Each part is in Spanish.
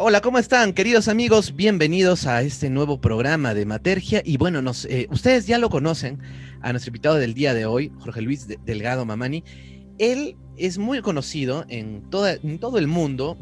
Hola, ¿cómo están, queridos amigos? Bienvenidos a este nuevo programa de Matergia. Y bueno, nos, eh, ustedes ya lo conocen a nuestro invitado del día de hoy, Jorge Luis Delgado Mamani. Él es muy conocido en, toda, en todo el mundo,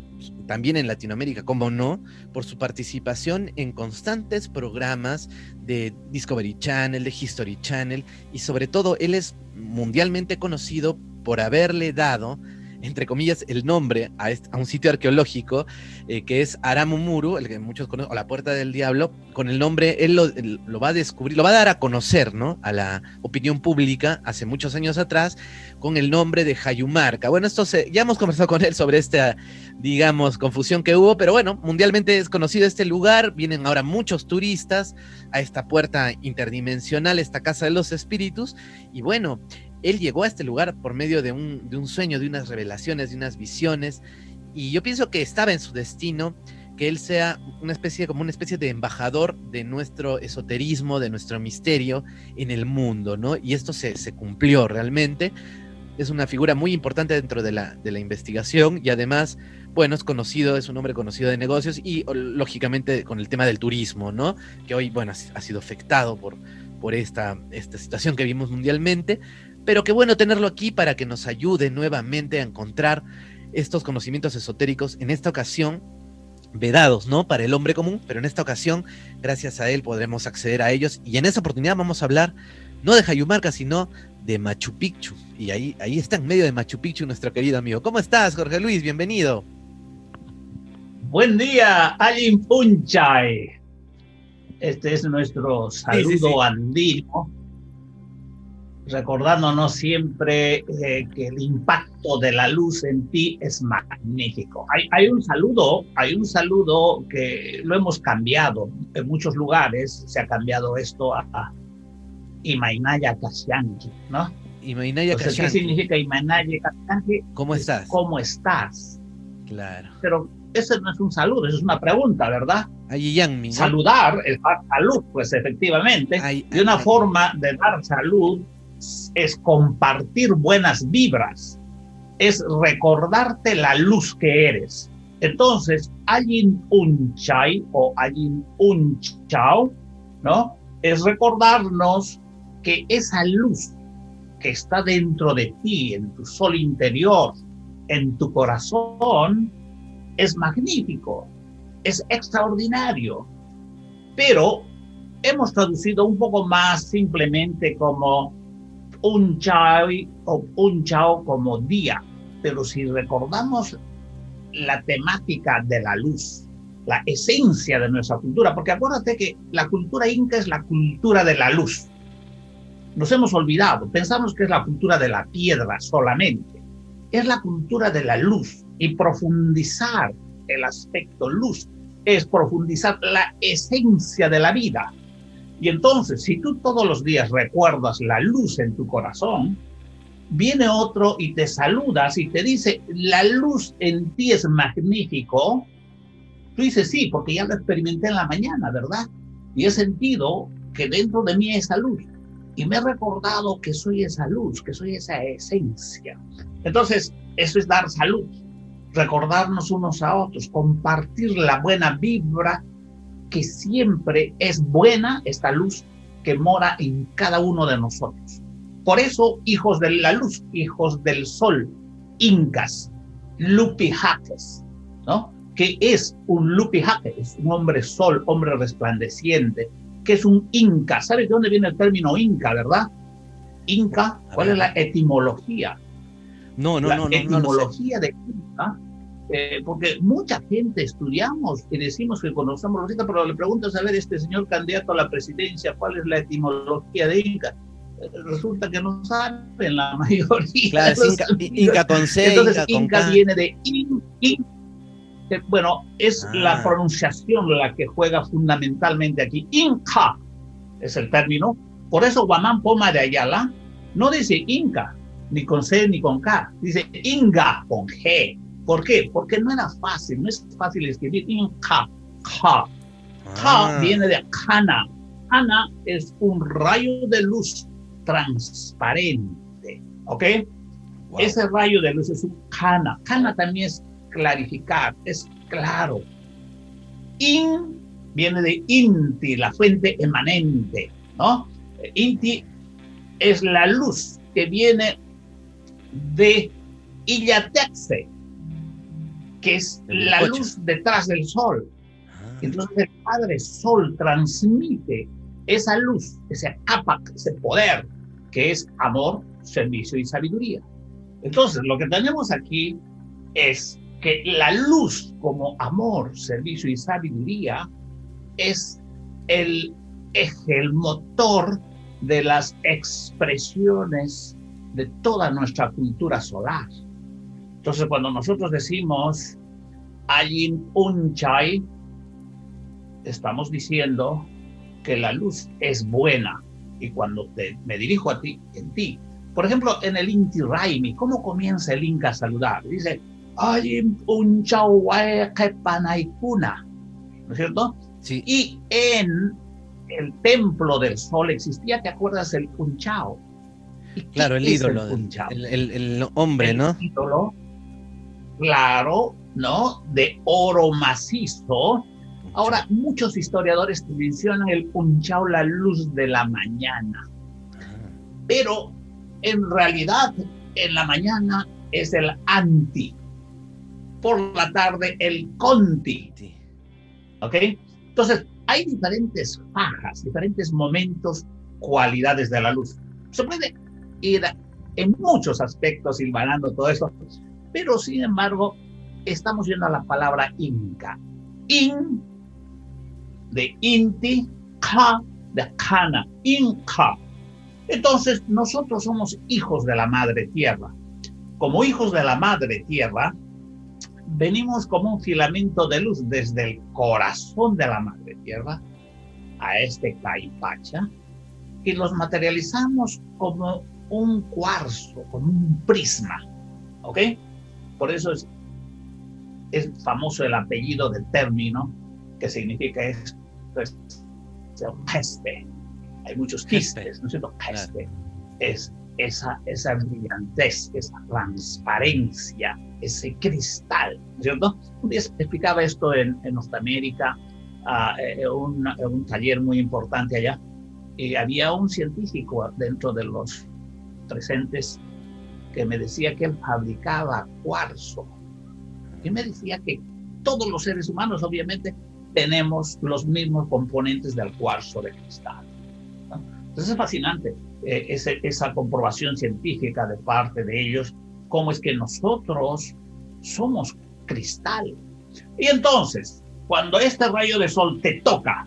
también en Latinoamérica, como no, por su participación en constantes programas de Discovery Channel, de History Channel, y sobre todo él es mundialmente conocido por haberle dado entre comillas, el nombre a, un sitio arqueológico eh, que es Aramumuru, el que muchos conocen, o la Puerta del Diablo, con el nombre, él lo, va a descubrir, lo va a dar a conocer, ¿no? A la opinión pública hace muchos años atrás, con el nombre de Hayumarca. Bueno, esto ya hemos conversado con él sobre esta, digamos, confusión que hubo, pero bueno, mundialmente es conocido este lugar, vienen ahora muchos turistas a esta puerta interdimensional, esta casa de los espíritus, y bueno, él llegó a este lugar por medio de un, de un sueño, de unas revelaciones, de unas visiones, y yo pienso que estaba en su destino que él sea una especie, como una especie de embajador de nuestro esoterismo, de nuestro misterio en el mundo, ¿no? Y esto se, se cumplió realmente. Es una figura muy importante dentro de la, de la investigación y además, bueno, es conocido, es un hombre conocido de negocios y lógicamente con el tema del turismo, ¿no? Que hoy, bueno, ha sido afectado por, por esta, esta situación que vimos mundialmente, pero qué bueno tenerlo aquí para que nos ayude nuevamente a encontrar estos conocimientos esotéricos, en esta ocasión vedados, ¿no? Para el hombre común, pero en esta ocasión, gracias a él, podremos acceder a ellos. Y en esa oportunidad vamos a hablar no de Jayumarca, sino de Machu Picchu. Y ahí, ahí está en medio de Machu Picchu nuestro querido amigo. ¿Cómo estás, Jorge Luis? Bienvenido. Buen día, Alin Punchay. Este es nuestro saludo andino recordándonos siempre eh, que el impacto de la luz en ti es magnífico. Hay, hay, un saludo, hay un saludo que lo hemos cambiado en muchos lugares, se ha cambiado esto a, Imainaya Kasyanki, ¿no? Imainaya ¿Qué significa Imainaya Kasyanki? ¿Cómo estás? ¿Cómo estás? Claro. Pero ese no es un saludo, eso es una pregunta, ¿verdad? ¿no? Saludar es dar salud, pues efectivamente. de una forma de dar salud es compartir buenas vibras, es recordarte la luz que eres. Entonces, Ayin Unchai o Ayin Unchao, ¿no? Es recordarnos que esa luz que está dentro de ti, en tu sol interior, en tu corazón, es magnífico, es extraordinario. Pero hemos traducido un poco más simplemente como un chao un chao como día, pero si recordamos la temática de la luz, la esencia de nuestra cultura, porque acuérdate que la cultura inca es la cultura de la luz. Nos hemos olvidado, pensamos que es la cultura de la piedra solamente. Es la cultura de la luz y profundizar el aspecto luz es profundizar la esencia de la vida, y entonces, si tú todos los días recuerdas la luz en tu corazón, viene otro y te saludas y te dice, la luz en ti es magnífico. Tú dices, sí, porque ya lo experimenté en la mañana, ¿verdad? Y he sentido que dentro de mí hay esa luz. Y me he recordado que soy esa luz, que soy esa esencia. Entonces, eso es dar salud, recordarnos unos a otros, compartir la buena vibra que siempre es buena esta luz que mora en cada uno de nosotros. Por eso, hijos de la luz, hijos del sol, incas, lupijaques, ¿no? Que es un lupijaque? Es un hombre sol, hombre resplandeciente, que es un inca. ¿Sabes de dónde viene el término inca, verdad? Inca, ¿cuál es la etimología? No, no, la no, no. Etimología de inca eh, porque mucha gente estudiamos y decimos que conocemos Rosita, pero le preguntas a ver, este señor candidato a la presidencia, ¿cuál es la etimología de Inca? Eh, resulta que no saben la mayoría. Claro, Inca, con C. Entonces, Inca, viene de in, bueno, es la ah. pronunciación la que juega fundamentalmente aquí. Inca es el término. Por eso Guamán Poma de Ayala no dice Inca, ni con C ni con K, dice Inga con G. ¿Por qué? Porque no era fácil, no es fácil escribir Inca, Ka. Ka ah. viene de Kana. Kana es un rayo de luz transparente, ¿ok? Ese rayo de luz es un Kana. Kana también es clarificar, es claro. In viene de Inti, la fuente emanente, ¿no? Inti es la luz que viene de Illatexe, que es la luz detrás del sol. Ah. Entonces el Padre Sol transmite esa luz, ese capac, ese poder, que es amor, servicio y sabiduría. Entonces, lo que tenemos aquí es que la luz como amor, servicio y sabiduría es el eje, el motor de las expresiones de toda nuestra cultura solar. Entonces, cuando nosotros decimos Ayin Unchai, estamos diciendo que la luz es buena. Y cuando me dirijo a ti, en ti, por ejemplo, en el Inti Raimi, ¿cómo comienza el Inca a saludar? Dice, Ayin Unchau Panaikuna, ¿no es cierto? Sí. Y en el templo del sol existía, ¿te acuerdas? El Punchao. Claro, el ídolo. El, el, hombre, ¿no? ídolo, claro, ¿no? De oro macizo. Ahora, muchos historiadores mencionan el Punchao, la luz de la mañana. Ah. Pero en realidad, en la mañana es el anti. Por la tarde, el conti. ¿Ok? Entonces, hay diferentes fajas, diferentes momentos, cualidades de la luz. Se puede ir en muchos aspectos hilvanando todo eso, pero sin embargo, estamos viendo la palabra inca. In, de inti, ka, de kana, inca. Entonces, nosotros somos hijos de la madre tierra. Como hijos de la madre tierra, venimos como un filamento de luz desde el corazón de la madre tierra a este caipacha y los materializamos como un cuarzo, como un prisma. ¿Ok? Por eso es, es famoso el apellido del término que significa esto, es, es Hay muchos quistes, ¿no es cierto? Es esa, esa brillantez, esa transparencia, ese cristal, ¿cierto? Un día explicaba esto en, en Norteamérica, uh, en, un, un, taller muy importante allá, y había un científico dentro de los presentes que me decía que él fabricaba cuarzo. Y me decía que todos los seres humanos, obviamente, tenemos los mismos componentes del cuarzo de cristal. Entonces es fascinante eh, esa comprobación científica de parte de ellos, cómo es que nosotros somos cristal. Y entonces, cuando este rayo de sol te toca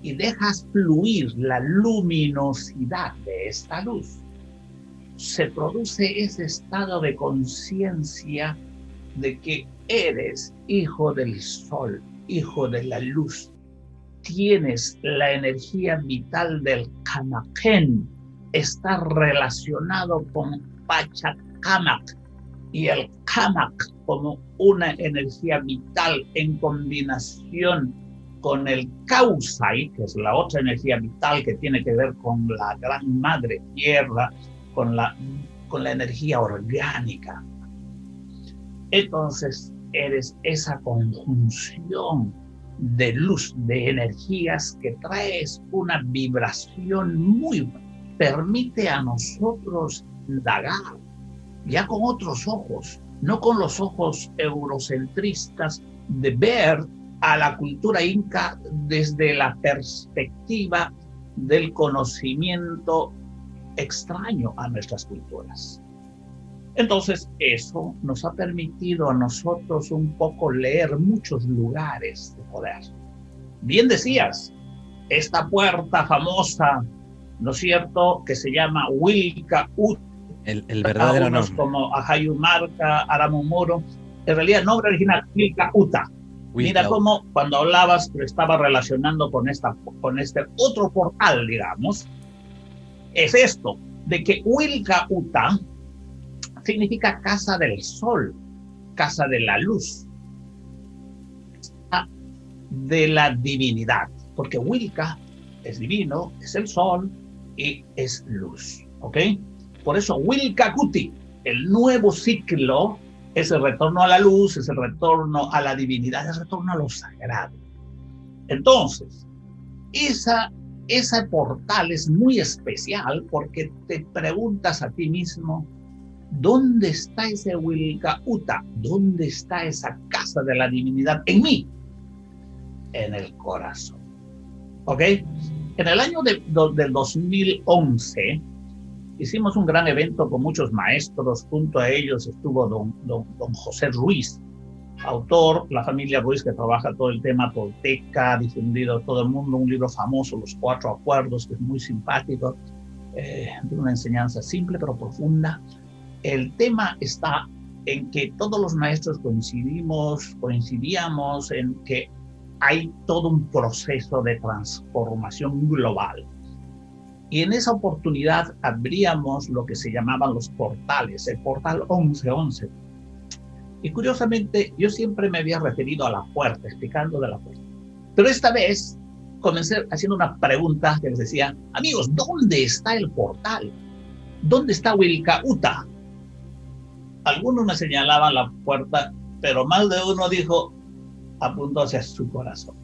y dejas fluir la luminosidad de esta luz, se produce ese estado de conciencia de que eres hijo del sol, hijo de la luz, tienes la energía vital del Kanaken, está relacionado con Pachacamac. Y el Kamak como una energía vital en combinación con el Kausai, que es la otra energía vital que tiene que ver con la gran madre tierra, con la, con la energía orgánica. Entonces, eres esa conjunción de luz, de energías que traes una vibración muy permite a nosotros indagar ya con otros ojos, no con los ojos eurocentristas de ver a la cultura inca desde la perspectiva del conocimiento extraño a nuestras culturas. Entonces, eso nos ha permitido a nosotros un poco leer muchos lugares de poder. Bien decías, esta puerta famosa, ¿no es cierto?, que se llama Wilka Ut. El, el verdadero nombre. Como Ahayumarca, Aramumuro. En realidad, el nombre original, Wilka Uta. Mira cómo cuando hablabas lo estaba relacionando con, esta, con este otro portal, digamos. Es esto, de que Wilka Uta significa casa del sol, casa de la luz, de la divinidad, porque Wilka es divino, es el sol y es luz, ¿ok? Por eso Wilka Kuti, el nuevo ciclo, es el retorno a la luz, es el retorno a la divinidad, es el retorno a lo sagrado. Entonces, esa, ese portal es muy especial porque te preguntas a ti mismo, ¿dónde está ese Wilkauta? ¿Dónde está esa casa de la divinidad en mí? En el corazón. ¿Ok? En el año de, del 2011 hicimos un gran evento con muchos maestros. Junto a ellos estuvo don, don José Ruiz, autor, la familia Ruiz que trabaja todo el tema tolteca, difundido a todo el mundo, un libro famoso, Los Cuatro Acuerdos, que es muy simpático, eh, de una enseñanza simple pero profunda. El tema está en que todos los maestros coincidimos, coincidíamos en que hay todo un proceso de transformación global. Y en esa oportunidad abríamos lo que se llamaban los portales, el portal 1111 y curiosamente, yo siempre me había referido a la puerta, explicando de la puerta. Pero esta vez comencé haciendo una pregunta que les decía, amigos, ¿dónde está el portal? ¿Dónde está Wilcauta? Algunos me señalaban la puerta, pero más de uno dijo, apuntó hacia su corazón.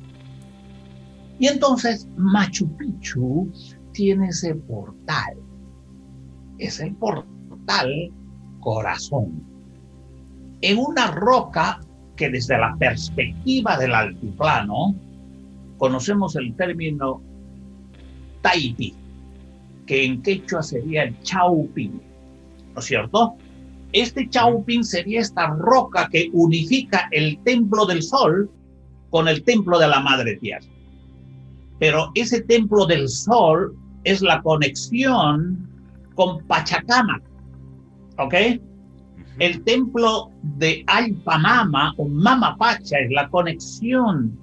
Y entonces Machu Picchu tiene ese portal, ese portal corazón en una roca que desde la perspectiva del altiplano conocemos el término Taipi, que en quechua sería el Chaupin, ¿no es cierto? Este Chaupin sería esta roca que unifica el templo del sol con el templo de la madre tierra. Pero ese templo del sol es la conexión con Pachacama, ¿ok? El templo de Alpamama o Mama Pacha es la conexión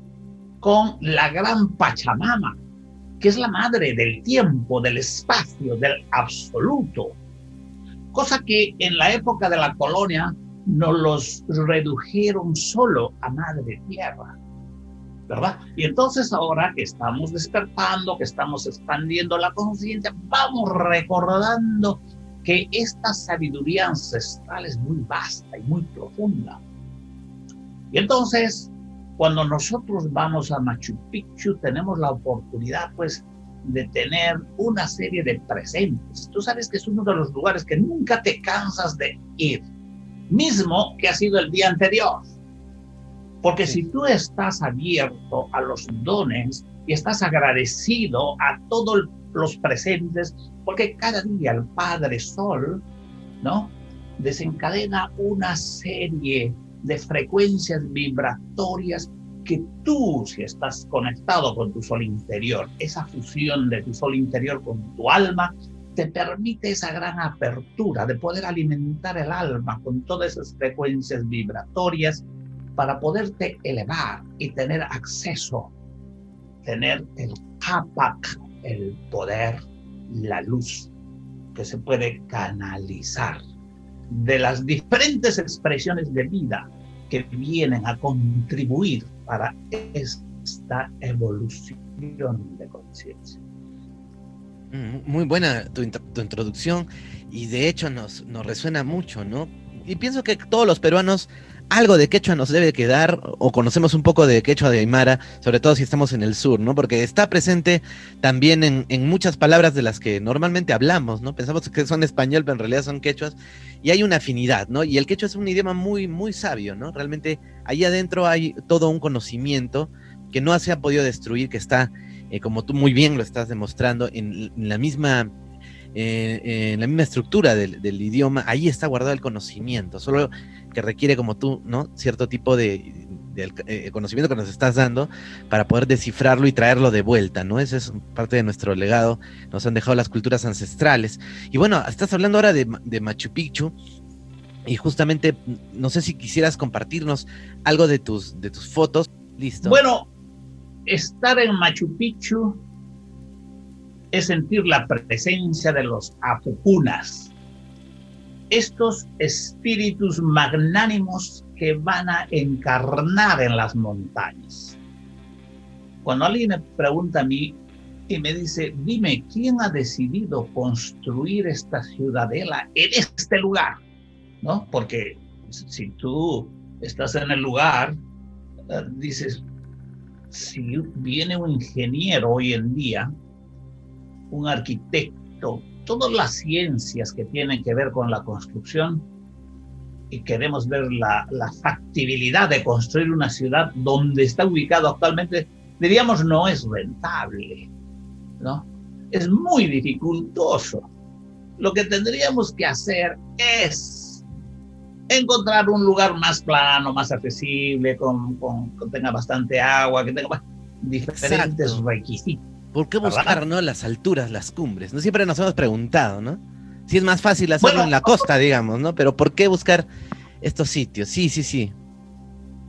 con la gran Pachamama, que es la madre del tiempo, del espacio, del absoluto. Cosa que en la época de la colonia nos los redujeron solo a madre tierra. ¿verdad? Y entonces ahora que estamos despertando, que estamos expandiendo la conciencia, vamos recordando que esta sabiduría ancestral es muy vasta y muy profunda. Y entonces, cuando nosotros vamos a Machu Picchu, tenemos la oportunidad, pues, de tener una serie de presentes. Tú sabes que es uno de los lugares que nunca te cansas de ir, mismo que ha sido el día anterior. Porque si tú estás abierto a los dones y estás agradecido a todos los presentes, porque cada día el Padre Sol, ¿no? Desencadena una serie de frecuencias vibratorias que tú, si estás conectado con tu sol interior, esa fusión de tu sol interior con tu alma, te permite esa gran apertura de poder alimentar el alma con todas esas frecuencias vibratorias para poderte elevar y tener acceso, tener el capac, el poder la luz que se puede canalizar de las diferentes expresiones de vida que vienen a contribuir para esta evolución de conciencia. Mm, muy buena tu, introducción y de hecho nos, nos resuena mucho, ¿no? Y pienso que todos los peruanos algo de quechua nos debe quedar, o conocemos un poco de quechua de Aymara, sobre todo si estamos en el sur, ¿no? Porque está presente también en, muchas palabras de las que normalmente hablamos, ¿no? Pensamos que son español, pero en realidad son quechuas, y hay una afinidad, ¿no? Y el quechua es un idioma muy, muy sabio, ¿no? Realmente ahí adentro hay todo un conocimiento que no se ha podido destruir, que está, eh, como tú muy bien lo estás demostrando, en, la misma eh, en la misma estructura del, del, idioma, ahí está guardado el conocimiento. Solo que requiere como tú, ¿no? Cierto tipo de, eh, conocimiento que nos estás dando para poder descifrarlo y traerlo de vuelta, ¿no? Ese es parte de nuestro legado, nos han dejado las culturas ancestrales. Y bueno, estás hablando ahora de, Machu Picchu, y justamente, no sé si quisieras compartirnos algo de tus, de tus fotos. Listo. Bueno, estar en Machu Picchu es sentir la presencia de los apupunas estos espíritus magnánimos que van a encarnar en las montañas. Cuando alguien me pregunta a mí y me dice, dime, ¿quién ha decidido construir esta ciudadela en este lugar? ¿No? Porque si tú estás en el lugar, eh, dices, si viene un ingeniero hoy en día, un arquitecto, todas las ciencias que tienen que ver con la construcción, y queremos ver la, la factibilidad de construir una ciudad donde está ubicado actualmente, diríamos no es rentable, ¿no? Es muy dificultoso. Lo que tendríamos que hacer es encontrar un lugar más plano, más accesible, con, con, que tenga bastante agua, que tenga diferentes requisitos. ¿Por qué buscar ¿no? las alturas, las cumbres? No siempre nos hemos preguntado, ¿no? Si es más fácil hacerlo en la costa, digamos, ¿no? Pero ¿por qué buscar estos sitios? Sí, sí, sí.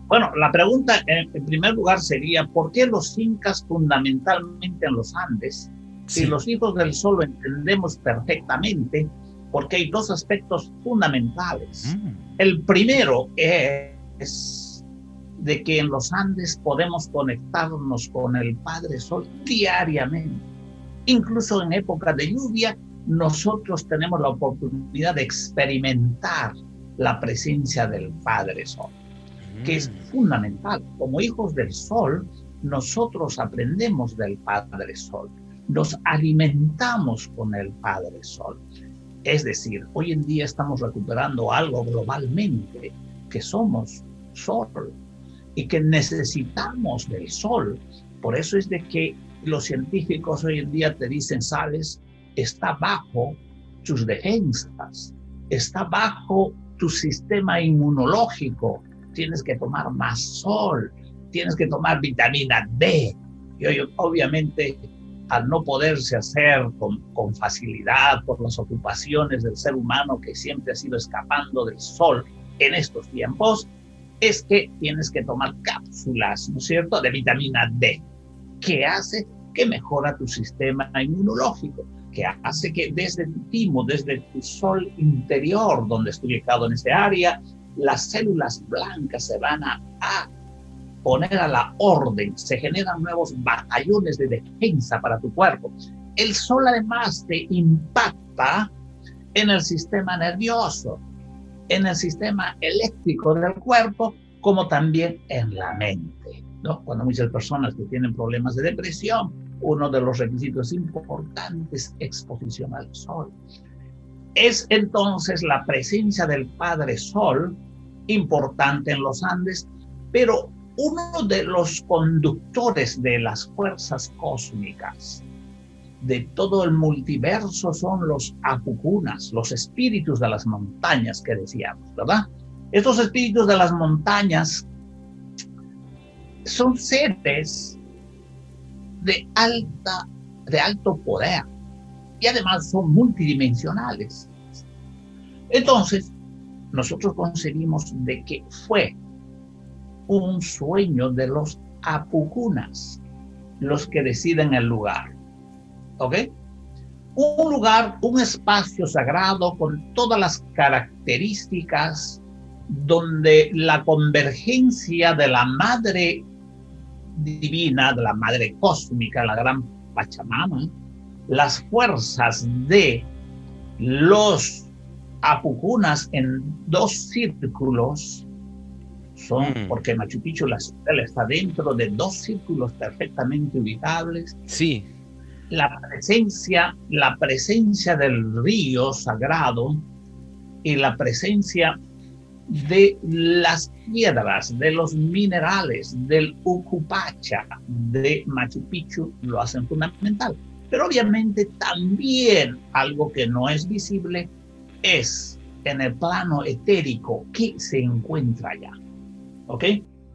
Bueno, la pregunta en primer lugar sería, ¿por qué los incas fundamentalmente en los Andes? Si los hijos del sol lo entendemos perfectamente, porque hay dos aspectos fundamentales. Mm. El primero es de que en los Andes podemos conectarnos con el Padre Sol diariamente. Incluso en época de lluvia, nosotros tenemos la oportunidad de experimentar la presencia del Padre Sol, que es mm. fundamental. Como hijos del Sol, nosotros aprendemos del Padre Sol, nos alimentamos con el Padre Sol. Es decir, hoy en día estamos recuperando algo globalmente, que somos Sol, y que necesitamos del sol. Por eso es de que los científicos hoy en día te dicen, sabes, está bajo tus defensas, está bajo tu sistema inmunológico, tienes que tomar más sol, tienes que tomar vitamina D. Y obviamente, al no poderse hacer con, con facilidad por las ocupaciones del ser humano que siempre ha sido escapando del sol en estos tiempos, es que tienes que tomar cápsulas, ¿no es cierto?, de vitamina D, que hace que mejora tu sistema inmunológico, que hace que desde tu timo, desde tu sol interior, donde estoy ubicado en este área, las células blancas se van a, a poner a la orden, se generan nuevos batallones de defensa para tu cuerpo. El sol además te impacta en el sistema nervioso, en el sistema eléctrico del cuerpo como también en la mente. ¿no? Cuando muchas personas que tienen problemas de depresión, uno de los requisitos importantes es exposición al sol. Es entonces la presencia del Padre Sol importante en los Andes, pero uno de los conductores de las fuerzas cósmicas de todo el multiverso son los apucunas, los espíritus de las montañas que decíamos, ¿verdad? Estos espíritus de las montañas son seres de alta, de alto poder y además son multidimensionales. Entonces, nosotros concebimos de que fue un sueño de los apucunas los que deciden el lugar. ¿Ok? Un lugar, un espacio sagrado con todas las características donde la convergencia de la madre divina, de la madre cósmica, la gran Pachamama, las fuerzas de los apucunas en dos círculos son, mm. porque Machu Picchu, la ciudad está dentro de dos círculos perfectamente ubicables. Sí la presencia, la presencia del río sagrado y la presencia de las piedras, de los minerales, del Ucupacha, de Machu Picchu, lo hacen fundamental. Pero obviamente también algo que no es visible es en el plano etérico que se encuentra allá. ¿Ok?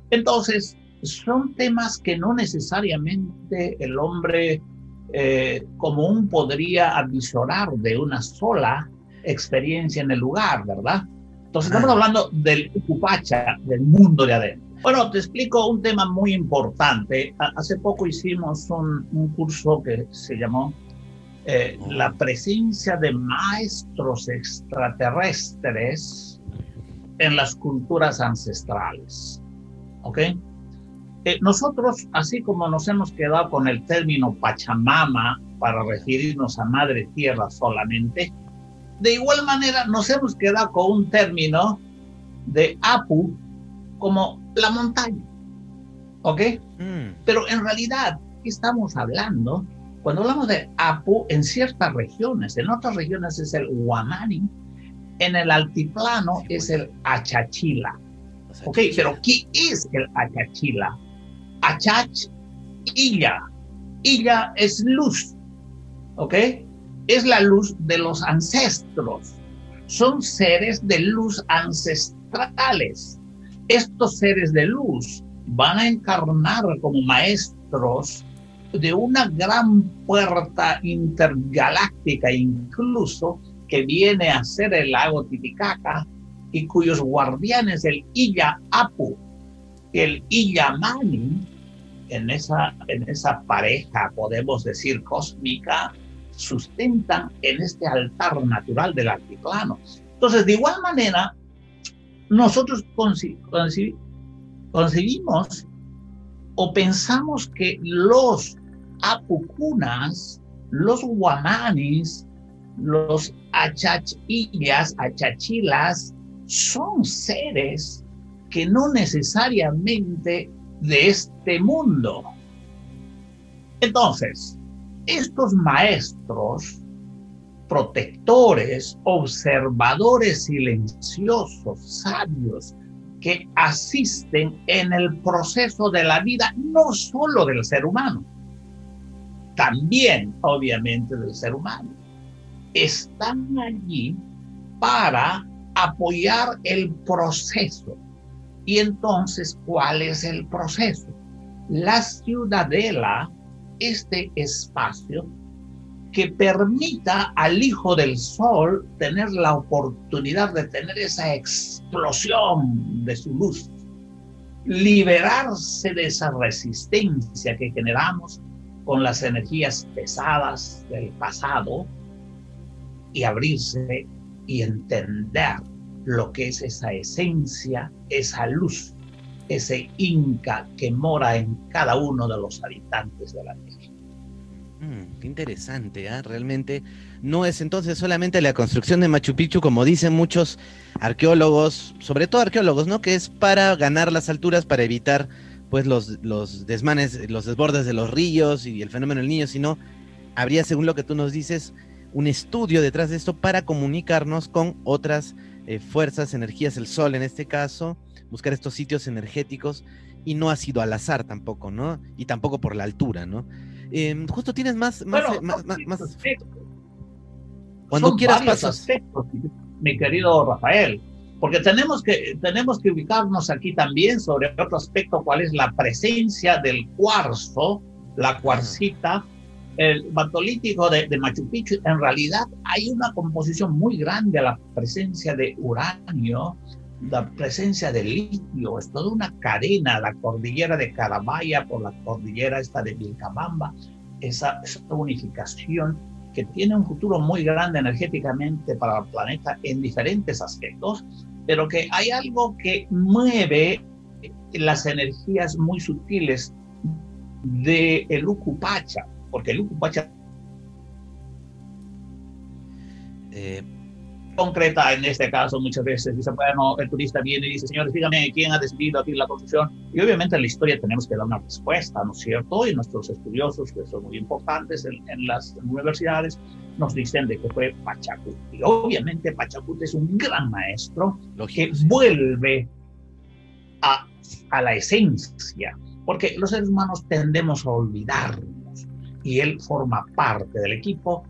Entonces, son temas que no necesariamente el hombre eh, común podría avisorar de una sola experiencia en el lugar, ¿verdad? Entonces estamos hablando del Ucupacha, del mundo de adentro. Bueno, te explico un tema muy importante. Hace poco hicimos un, un curso que se llamó eh, La presencia de maestros extraterrestres en las culturas ancestrales. ¿Ok? Eh, nosotros, así como nos hemos quedado con el término Pachamama para referirnos a Madre Tierra solamente, de igual manera nos hemos quedado con un término de Apu como la montaña. ¿Ok? Mm. Pero en realidad, ¿qué estamos hablando? Cuando hablamos de Apu, en ciertas regiones, en otras regiones es el Huamani, en el altiplano es el Achachila. Ok, pero ¿qué es el Achachila? Achach, Illa. Illa es luz. ¿Ok? Es la luz de los ancestros. Son seres de luz ancestrales. Estos seres de luz van a encarnar como maestros de una gran puerta intergaláctica incluso que viene a ser el lago Titicaca y cuyos guardianes el Illa Apu, el Illa Mani, en esa, en esa pareja, podemos decir, cósmica, sustentan en este altar natural del altiplano. Entonces, de igual manera, nosotros concebimos o pensamos que los apucunas, los guamanis, los achachillas, achachilas, son seres que no necesariamente de este mundo. Entonces, estos maestros, protectores, observadores silenciosos, sabios, que asisten en el proceso de la vida no solo del ser humano, también obviamente del ser humano, están allí para apoyar el proceso. Y entonces, ¿cuál es el proceso? La ciudadela, este espacio que permita al Hijo del Sol tener la oportunidad de tener esa explosión de su luz, liberarse de esa resistencia que generamos con las energías pesadas del pasado y abrirse y entender lo que es esa esencia, esa luz, ese Inca que mora en cada uno de los habitantes de la Tierra. Mm, qué interesante, ¿eh? realmente no es entonces solamente la construcción de Machu Picchu, como dicen muchos arqueólogos, sobre todo arqueólogos, ¿no? Que es para ganar las alturas, para evitar pues los, los desmanes, los desbordes de los ríos y el fenómeno del niño, sino habría, según lo que tú nos dices, un estudio detrás de esto para comunicarnos con otras eh, fuerzas, energías, el sol en este caso, buscar estos sitios energéticos y no ha sido al azar tampoco, ¿no? Y tampoco por la altura, ¿no? Em, justo tienes más, más, eh, cuando quieras pasas. mi querido Rafael, porque tenemos que, tenemos que ubicarnos aquí también sobre otro aspecto, cuál es la presencia del cuarzo, la cuarcita, el batolítico de, de, Machu Picchu. En realidad hay una composición muy grande a la presencia de uranio, la presencia de litio, es toda una cadena, la cordillera de Carabaya por la cordillera esta de Vilcabamba, esa, esa unificación que tiene un futuro muy grande energéticamente para el planeta en diferentes aspectos, pero que hay algo que mueve las energías muy sutiles de el Ucupacha, porque el Ucupacha eh, concreta en este caso muchas veces. Dice, bueno, el turista viene y dice, señores, dígame quién ha decidido aquí la construcción. Y obviamente en la historia tenemos que dar una respuesta, ¿no es cierto? Y nuestros estudiosos, que son muy importantes en, las universidades, nos dicen de que fue Pachacuti. Y obviamente Pachacuti es un gran maestro que vuelve a, a la esencia, porque los seres humanos tendemos a olvidarnos y él forma parte del equipo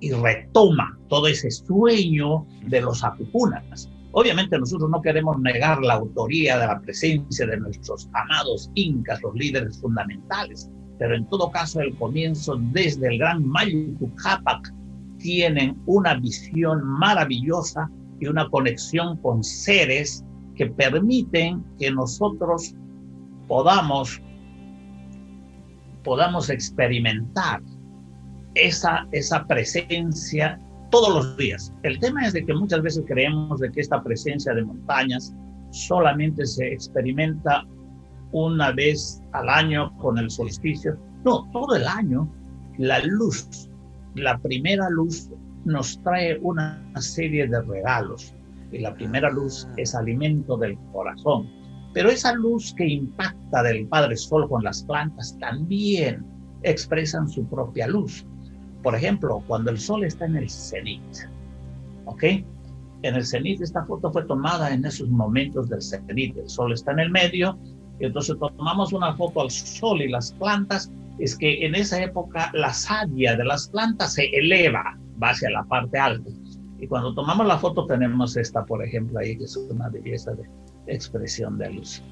y retoma todo ese sueño de los apupunas. Obviamente nosotros no queremos negar la autoría de la presencia de nuestros amados incas, los líderes fundamentales, pero en todo caso el comienzo desde el gran Mayu Capac tienen una visión maravillosa y una conexión con seres que permiten que nosotros podamos podamos experimentar esa, esa presencia todos los días. El tema es de que muchas veces creemos de que esta presencia de montañas solamente se experimenta una vez al año con el solsticio. No, todo el año la luz, la primera luz nos trae una serie de regalos. Y la primera luz es alimento del corazón. Pero esa luz que impacta del Padre Sol con las plantas también expresan su propia luz. Por ejemplo, cuando el Sol está en el cenit, ¿ok? En el cenit, esta foto fue tomada en esos momentos del cenit. El Sol está en el medio, y entonces tomamos una foto al Sol y las plantas. Es que en esa época la savia de las plantas se eleva, va hacia la parte alta. Y cuando tomamos la foto tenemos esta, por ejemplo, ahí, que es una belleza de expresión de luz.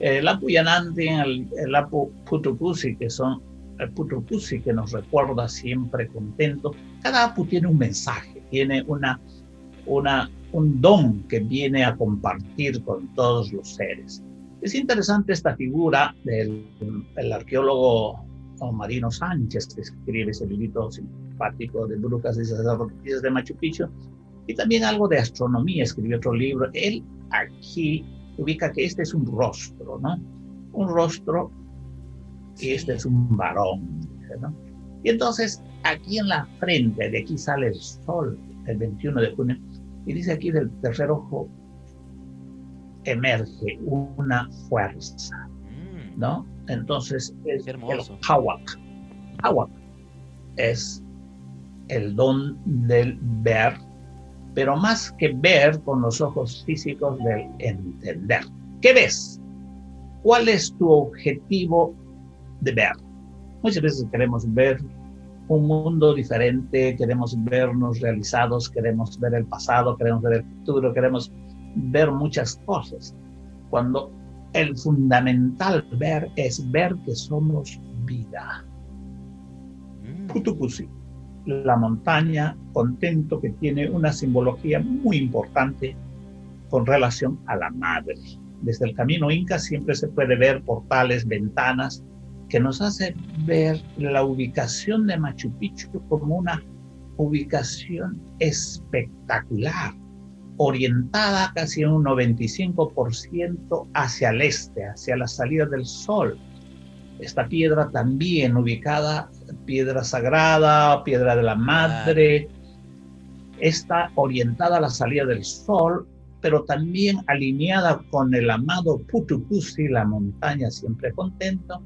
El Apu Yananti, el, el Apu Putupusi, que son el Putupusi que nos recuerda siempre contento. Cada Apu tiene un mensaje, tiene una, una, un don que viene a compartir con todos los seres. Es interesante esta figura del el arqueólogo Marino Sánchez, que escribe ese librito simpático de Brujas y de Machu Picchu, y también algo de astronomía, escribió otro libro. Él aquí ubica que este es un rostro, ¿no? Un rostro y este es un varón, ¿no? Y entonces aquí en la frente, de aquí sale el sol, el 21 de junio, y dice aquí del tercer ojo emerge una fuerza, mm. ¿no? Entonces es el Hawak. Hawak es el don del ver pero más que ver con los ojos físicos del entender. ¿Qué ves? ¿Cuál es tu objetivo de ver? Muchas veces queremos ver un mundo diferente, queremos vernos realizados, queremos ver el pasado, queremos ver el futuro, queremos ver muchas cosas. Cuando el fundamental ver es ver que somos vida. Mm la montaña contento que tiene una simbología muy importante con relación a la madre. Desde el camino inca siempre se puede ver portales, ventanas, que nos hace ver la ubicación de Machu Picchu como una ubicación espectacular, orientada casi un 95% hacia el este, hacia la salida del sol. Esta piedra también ubicada piedra sagrada, piedra de la madre, está orientada a la salida del sol, pero también alineada con el amado Putupusi, la montaña siempre contento,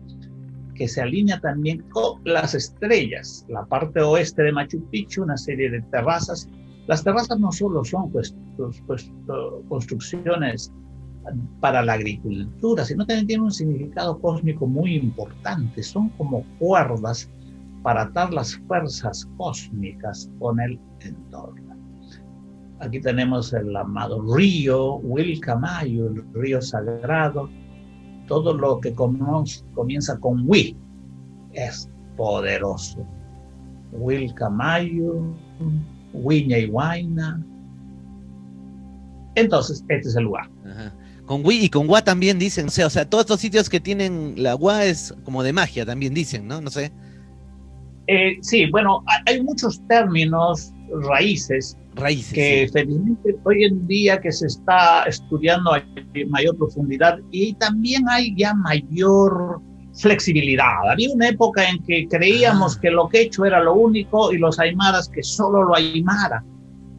que se alinea también con las estrellas, la parte oeste de Machu Picchu, una serie de terrazas. Las terrazas no solo son pues construcciones para la agricultura, sino también tienen un significado cósmico muy importante. Son como cuerdas para atar las fuerzas cósmicas con el entorno. Aquí tenemos el amado río Wilcamayo, el río sagrado. Todo lo que comienza con Wi es poderoso. Wilcamayo, Wiña y Huayna. Entonces, este es el lugar. Con Wi y con Gua también dicen, o sea, o sea, todos estos sitios que tienen la Gua es como de magia, también dicen, ¿no? No sé. Eh, sí, bueno, hay muchos términos raíces, raíces que felizmente hoy en día que se está estudiando a mayor profundidad y también hay ya mayor flexibilidad. Había una época en que creíamos ah. que lo que hecho era lo único y los aymaras que solo lo aymara,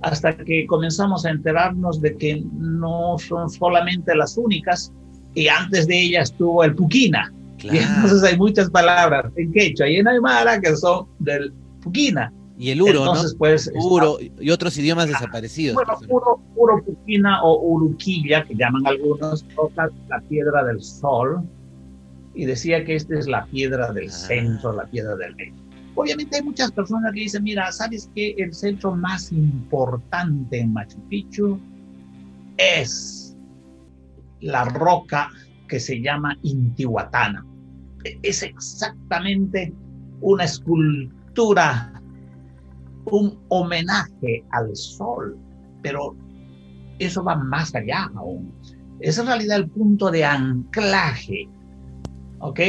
hasta que comenzamos a enterarnos de que no son solamente las únicas y antes de ellas estuvo el puquina y entonces hay muchas palabras en quechua y en aymara que son del puquina. Y el uro, entonces, Pues, uro y otros idiomas desaparecidos. Bueno, uro, uro puquina o uruquilla, que llaman algunos, toca la piedra del sol y decía que esta es la piedra del ah. centro, la piedra del medio. Obviamente hay muchas personas que dicen, mira, ¿sabes qué? El centro más importante en Machu Picchu es la roca que se llama Intihuatana es exactamente una escultura, un homenaje al sol, pero eso va más allá aún. Es en realidad el punto de anclaje, ¿ok?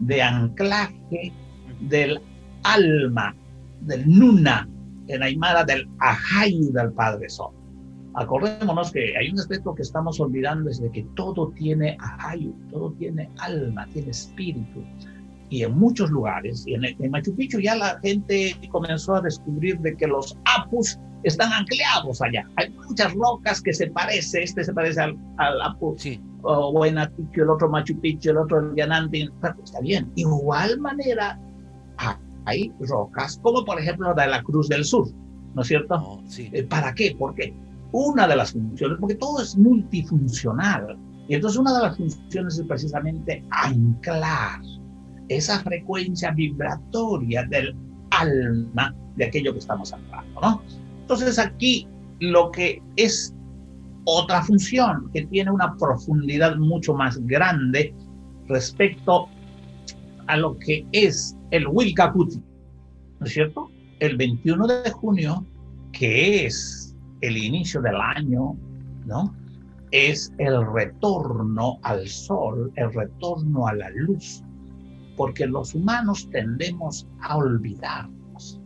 De anclaje del alma, del nuna, en Aymara, del ajayu del Padre Sol. Acordémonos que hay un aspecto que estamos olvidando, es de que todo tiene ahayu, todo tiene alma, tiene espíritu. Y en muchos lugares, y en, Machu Picchu ya la gente comenzó a descubrir de que los apus están anclados allá. Hay muchas rocas que se parecen, este se parece al, al apu o Huayna Picchu, el otro Machu Picchu, el otro Yanantin, está bien. Igual manera hay rocas, como por ejemplo la de la Cruz del Sur, ¿no es cierto? Oh, eh, ¿Para qué? Porque una de las funciones, porque todo es multifuncional, y entonces una de las funciones es precisamente anclar esa frecuencia vibratoria del alma de aquello que estamos hablando, ¿no? Entonces aquí lo que es otra función que tiene una profundidad mucho más grande respecto a lo que es el Wilcacuti, ¿no es cierto? El 21 de junio, que es el inicio del año, ¿no? Es el retorno al sol, el retorno a la luz, porque los humanos tendemos a olvidarnos.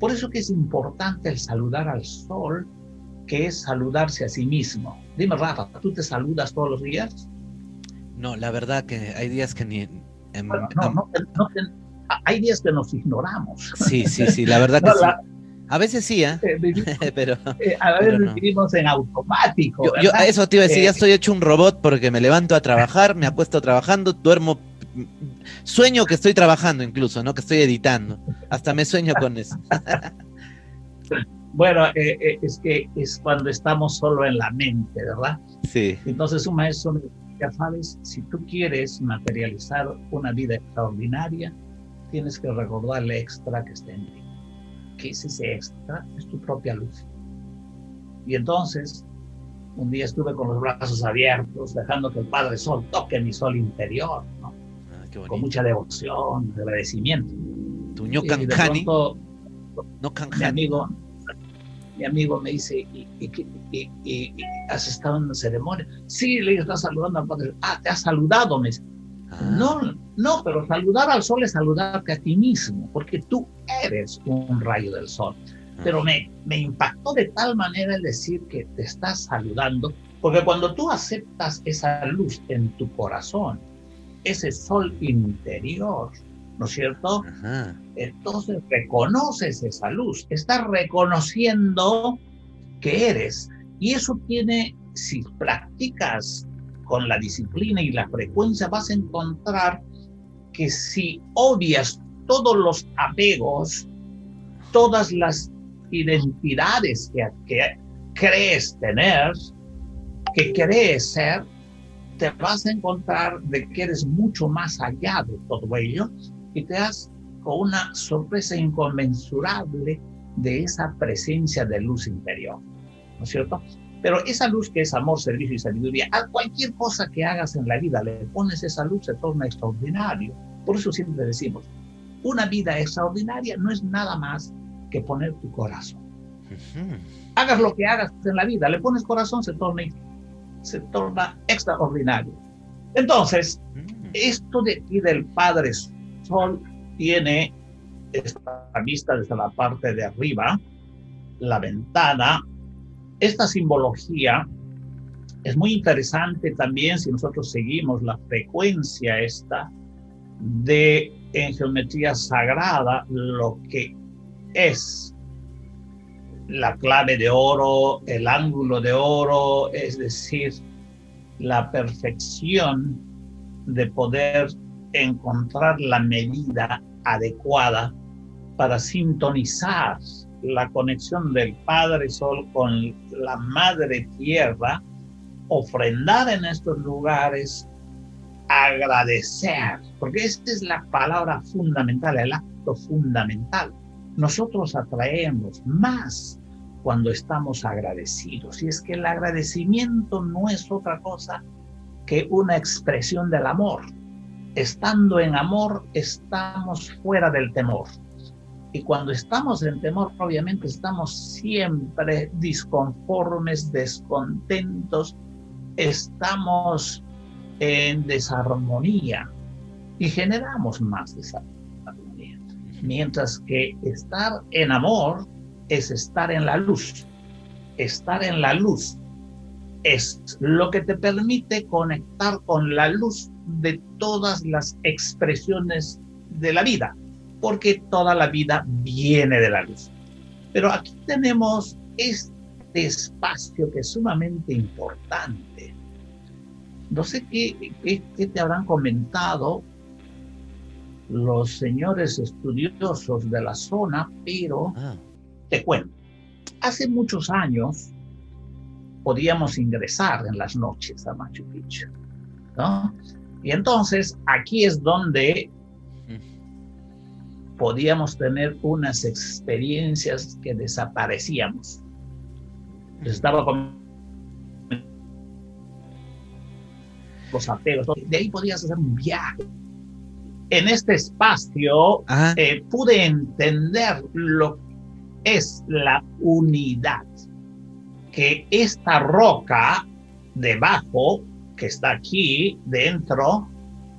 Por eso que es importante el saludar al sol, que es saludarse a sí mismo. Dime, Rafa, ¿tú te saludas todos los días? No, la verdad que hay días que ni... no, no, hay días que nos ignoramos. Sí, sí, sí, la verdad que sí. A veces sí, ¿eh? eh pero, eh, a veces vivimos en automático. Yo, eso te iba a decir, ya eh, estoy hecho un robot porque me levanto a trabajar, me acuesto trabajando, duermo, sueño que estoy trabajando incluso, ¿no? Que estoy editando. Hasta me sueño con eso. bueno, es que es cuando estamos solo en la mente, ¿verdad? Sí. Entonces un maestro me decía, sabes, si tú quieres materializar una vida extraordinaria, tienes que recordarle extra que esté en ti. ¿Qué es ese extra? Es tu propia luz. Y entonces, un día estuve con los brazos abiertos, dejando que el Padre Sol toque mi sol interior, ¿no? Ah, con mucha devoción, agradecimiento. Tu no mi amigo, mi amigo me dice, ¿y, has estado en la ceremonia? Sí, le digo, estás saludando al Padre. Ah, te has saludado, me dice. Ah. No, no, pero saludar al sol es saludarte a ti mismo, porque tú eres un rayo del sol. Ah. Pero me, me impactó de tal manera el decir que te estás saludando, porque cuando tú aceptas esa luz en tu corazón, ese sol interior, ¿no es cierto? Entonces reconoces esa luz, estás reconociendo que eres. Y eso tiene, si practicas con la disciplina y la frecuencia, vas a encontrar que si odias todos los apegos, todas las identidades que, crees tener, que crees ser, te vas a encontrar de que eres mucho más allá de todo ello y te das con una sorpresa inconmensurable de esa presencia de luz interior. ¿No es cierto? Pero esa luz que es amor, servicio y sabiduría, a cualquier cosa que hagas en la vida le pones esa luz, se torna extraordinario. Por eso siempre decimos, una vida extraordinaria no es nada más que poner tu corazón. Hagas lo que hagas en la vida, le pones corazón, se torna, se torna extraordinario. Entonces, mm. esto de aquí del Padre Sol tiene esta vista desde la parte de arriba, la ventana, esta simbología es muy interesante también si nosotros seguimos la frecuencia esta de en geometría sagrada lo que es la clave de oro, el ángulo de oro, es decir, la perfección de poder encontrar la medida adecuada para sintonizar la conexión del Padre Sol con la Madre Tierra, ofrendar en estos lugares, agradecer, porque esta es la palabra fundamental, el acto fundamental. Nosotros atraemos más cuando estamos agradecidos. Y es que el agradecimiento no es otra cosa que una expresión del amor. Estando en amor, estamos fuera del temor. Y cuando estamos en temor, obviamente estamos siempre disconformes, descontentos, estamos en desarmonía y generamos más desarmonía. Mientras que estar en amor es estar en la luz. Estar en la luz es lo que te permite conectar con la luz de todas las expresiones de la vida porque toda la vida viene de la luz. Pero aquí tenemos este espacio que es sumamente importante. no sé qué, qué, te habrán comentado los señores estudiosos de la zona, pero ah. te cuento, hace muchos años podíamos ingresar en las noches a Machu Picchu, ¿no? Y entonces aquí es donde podíamos tener unas experiencias que desaparecíamos. Estaba con los apegos, de ahí podías hacer un viaje. En este espacio eh, pude entender lo que es la unidad, que esta roca debajo, que está aquí dentro,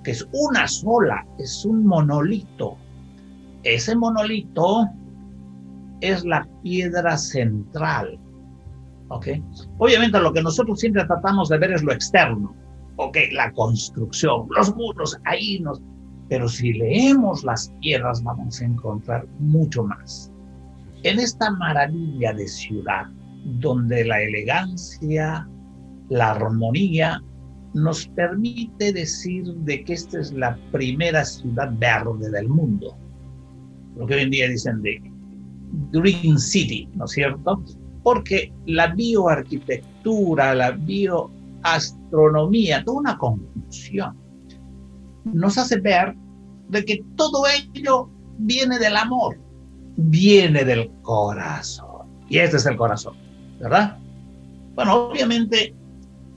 que es una sola, es un monolito. Ese monolito es la piedra central. ¿Ok? Obviamente lo que nosotros siempre tratamos de ver es lo externo. ¿Ok? La construcción, los muros, ahí nos... Pero si leemos las piedras vamos a encontrar mucho más. En esta maravilla de ciudad, donde la elegancia, la armonía nos permite decir de que esta es la primera ciudad verde del mundo. Lo que hoy en día dicen de Green City, ¿no es cierto? Porque la bioarquitectura, la bioastronomía, toda una conjunción, nos hace ver de que todo ello viene del amor, viene del corazón. Y este es el corazón, ¿verdad? Bueno, obviamente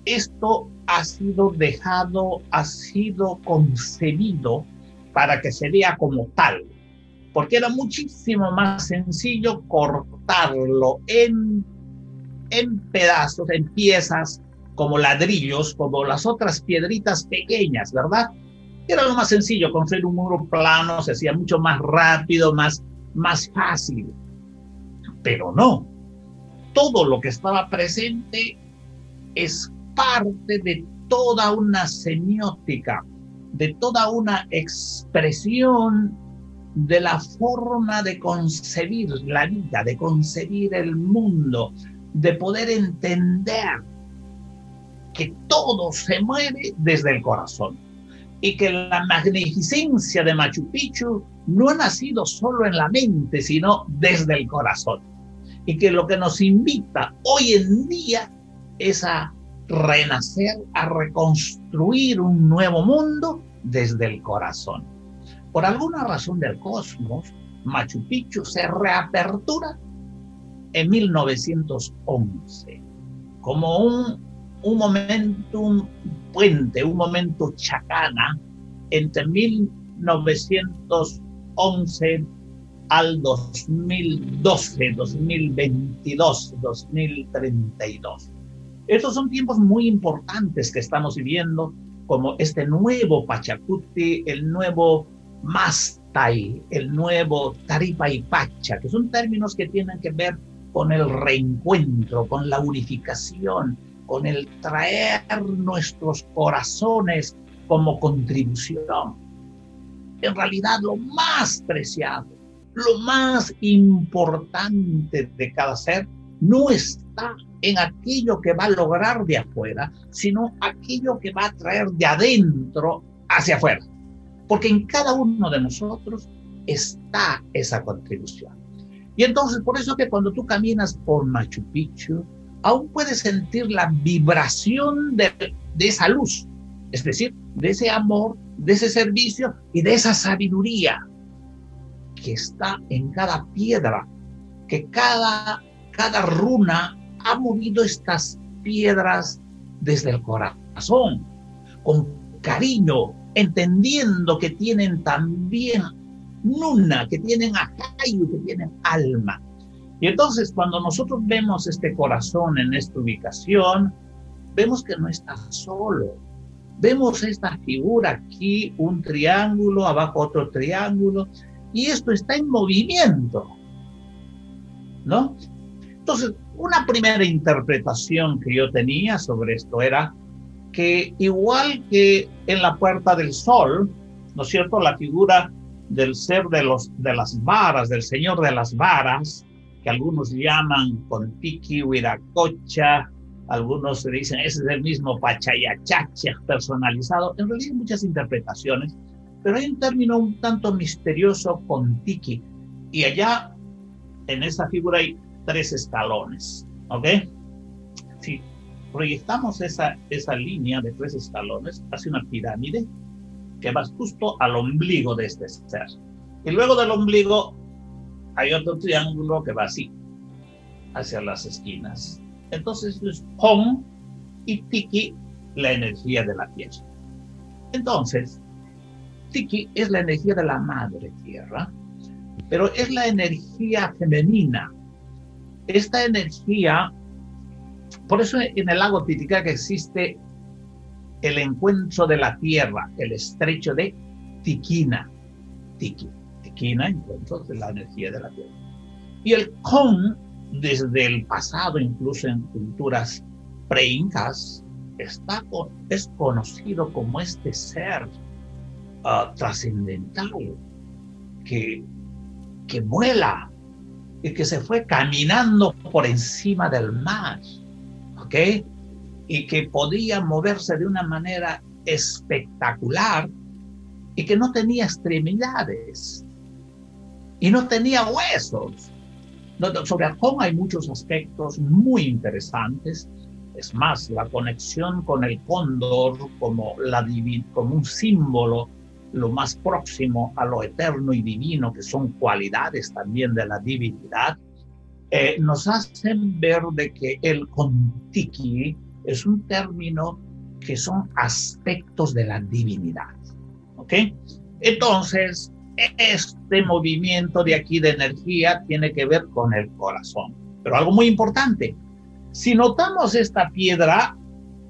esto ha sido dejado, ha sido concebido para que se vea como tal, porque era muchísimo más sencillo cortarlo en, en pedazos, en piezas, como ladrillos, como las otras piedritas pequeñas, ¿verdad? Era lo más sencillo, construir un muro plano se hacía mucho más rápido, más, más fácil. Pero no, todo lo que estaba presente es parte de toda una semiótica, de toda una expresión de la forma de concebir la vida, de concebir el mundo, de poder entender que todo se mueve desde el corazón y que la magnificencia de Machu Picchu no ha nacido solo en la mente, sino desde el corazón. Y que lo que nos invita hoy en día es a renacer, a reconstruir un nuevo mundo desde el corazón. Por alguna razón del cosmos, Machu Picchu se reapertura en 1911 como un, un momentum puente, un momento chacana entre 1911 al 2012, 2022, 2032 estos son tiempos muy importantes que estamos viviendo, como este nuevo Pachacuti, el nuevo Mastay, el nuevo Taripa y Pacha, que son términos que tienen que ver con el reencuentro, con la unificación, con el traer nuestros corazones como contribución. En realidad, lo más preciado, lo más importante de cada ser no está en aquello que va a lograr de afuera, sino aquello que va a traer de adentro hacia afuera. Porque en cada uno de nosotros está esa contribución. Y entonces, por eso que cuando tú caminas por Machu Picchu, aún puedes sentir la vibración de, esa luz, es decir, de ese amor, de ese servicio y de esa sabiduría que está en cada piedra, que cada, cada runa ha movido estas piedras desde el corazón, con cariño, entendiendo que tienen también nuna, que tienen ajayu, que tienen alma. Y entonces cuando nosotros vemos este corazón en esta ubicación, vemos que no está solo. Vemos esta figura aquí, un triángulo, abajo otro triángulo, y esto está en movimiento. ¿No? Entonces, una primera interpretación que yo tenía sobre esto era que igual que en la Puerta del Sol, ¿no es cierto? La figura del ser de, los, de las varas, del Señor de las varas, que algunos llaman Contiki, Huiracocha, algunos dicen, ese es el mismo Pachayachacha personalizado. En realidad hay muchas interpretaciones, pero hay un término un tanto misterioso con Tiki. Y allá, en esa figura hay tres escalones, ¿ok? Proyectamos esa, esa línea de tres escalones hacia una pirámide que va justo al ombligo de este ser. Y luego del ombligo hay otro triángulo que va así, hacia las esquinas. Entonces es Hong y Tiki, la energía de la tierra. Entonces, Tiki es la energía de la madre tierra, pero es la energía femenina. Esta energía, por eso en el lago Titicaca existe el encuentro de la tierra, el estrecho de Tiquina, Tiquina, encuentro de la energía de la tierra. Y el Kong, desde el pasado, incluso en culturas preincas, está, es conocido como este ser uh, trascendental que, que vuela y que se fue caminando por encima del mar, ¿ok? Y que podía moverse de una manera espectacular y que no tenía extremidades y no tenía huesos. Sobre Alcón hay muchos aspectos muy interesantes. Es más, la conexión con el cóndor como un símbolo lo más próximo a lo eterno y divino, que son cualidades también de la divinidad, eh, nos hacen ver de que el contiki es un término que son aspectos de la divinidad. ¿Ok? Entonces, este movimiento de aquí de energía tiene que ver con el corazón. Pero algo muy importante, si notamos esta piedra,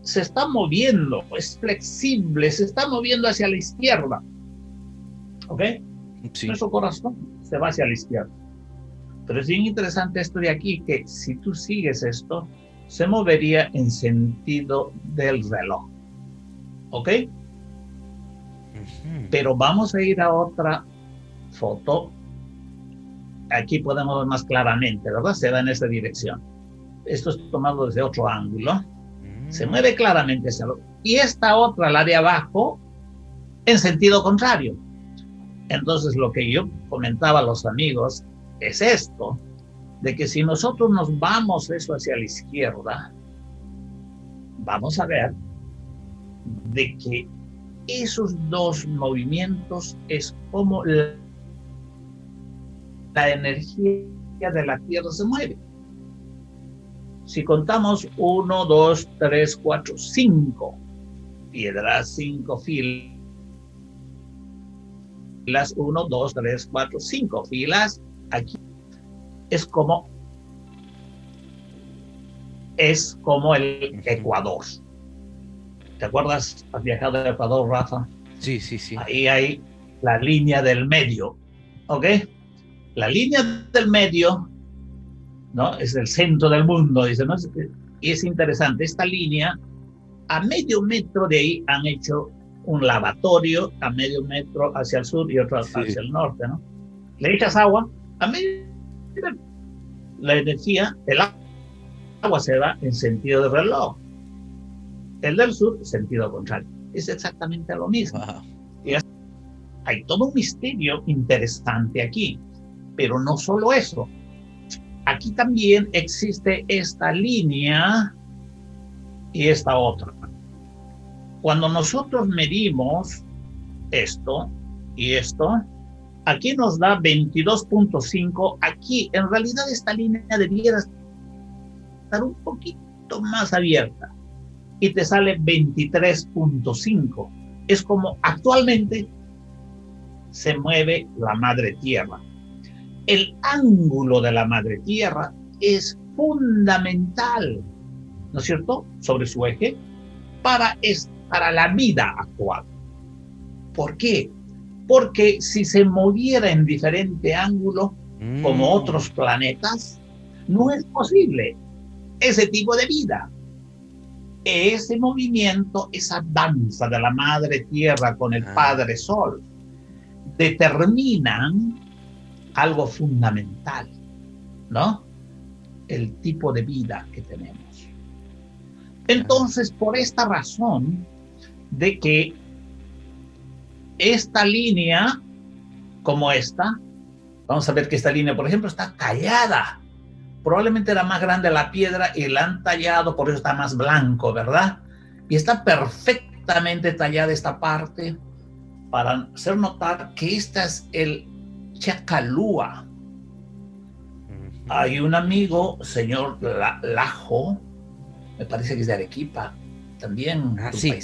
se está moviendo, es flexible, se está moviendo hacia la izquierda. ¿Ok? Nuestro corazón se va hacia la izquierda. Pero es bien interesante esto de aquí, que si tú sigues esto, se movería en sentido del reloj. ¿Ok? Pero vamos a ir a otra foto. Aquí podemos ver más claramente, ¿verdad? Se va en esta dirección. Esto es tomado desde otro ángulo. Se mm. mueve claramente lo... Y esta otra, la de abajo, en sentido contrario. Entonces lo que yo comentaba a los amigos es esto, de que si nosotros nos vamos eso hacia la izquierda, vamos a ver de que esos dos movimientos es como la, energía de la Tierra se mueve. Si contamos uno, dos, tres, cuatro, cinco piedras, cinco filas, filas 1, 2, 3, 4, 5 filas. Aquí es como es como el Ecuador. ¿Te acuerdas? ¿Has viajado a Ecuador, Rafa? Sí, sí, sí. Ahí hay la línea del medio. ¿Ok? La línea del medio, ¿no? Es el centro del mundo, dice, ¿no? Y es interesante, esta línea, a medio metro de ahí han hecho un lavatorio a medio metro hacia el sur y otro hacia el norte, ¿no? Le echas agua, a medio la energía, el agua se va en sentido de reloj. El del sur, sentido contrario. Es exactamente lo mismo. hay todo un misterio interesante aquí, pero no solo eso. Aquí también existe esta línea y esta otra. Cuando nosotros medimos esto y esto, aquí nos da 22.5. Aquí, en realidad, esta línea debiera estar un poquito más abierta y te sale 23.5. Es como actualmente se mueve la madre tierra. El ángulo de la madre tierra es fundamental, ¿no es cierto?, sobre su eje para este para la vida actual. ¿Por qué? Porque si se moviera en diferente ángulo, como mm. otros planetas, no es posible ese tipo de vida. Ese movimiento, esa danza de la madre tierra con el ah. padre sol, determinan algo fundamental, ¿no? El tipo de vida que tenemos. Entonces, por esta razón de que esta línea, como esta, vamos a ver que esta línea, por ejemplo, está tallada. Probablemente era más grande la piedra y la han tallado, por eso está más blanco, ¿verdad? Y está perfectamente tallada esta parte para hacer notar que esta es el Chacalúa. Hay un amigo, señor Lajo, me parece que es de Arequipa, también ah, sí.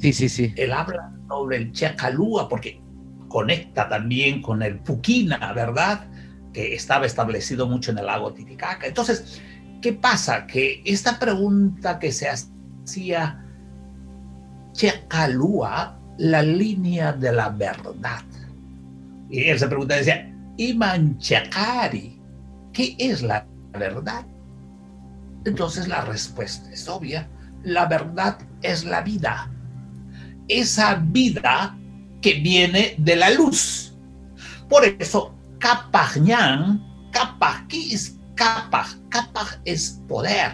sí, sí, sí. Él habla sobre el Chacalúa porque conecta también con el Puquina, ¿verdad? Que estaba establecido mucho en el lago Titicaca. Entonces, ¿qué pasa? Que esta pregunta que se hacía Chacalúa, la línea de la verdad. Y él se pregunta, decía, Iman Chacari, ¿qué es la verdad? Entonces la respuesta es obvia. La verdad es la vida. Esa vida que viene de la luz. Por eso, Kapajñán, Kapaj, ¿qué es Kapaj? Kapaj es poder.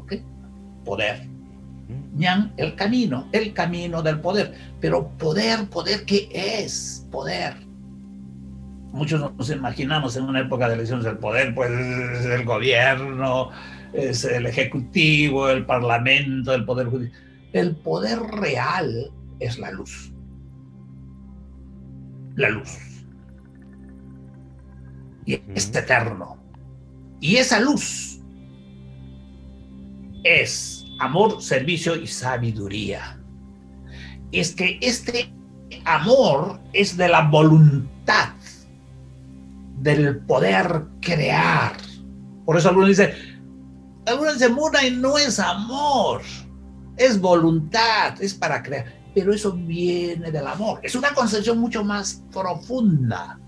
¿Ok? Poder. Ñan, el camino, el camino del poder. Pero poder, poder, ¿qué es poder? muchos nos imaginamos en una época de elecciones del poder, pues es el gobierno, es el ejecutivo, el parlamento, el poder judicial. El poder real es la luz. La luz. Y es eterno. Y esa luz es amor, servicio y sabiduría. Es que este amor es de la voluntad del poder crear. Por eso algunos dicen, algunos dicen, y no es amor, es voluntad, es para crear. Pero eso viene del amor. Es una concepción mucho más profunda.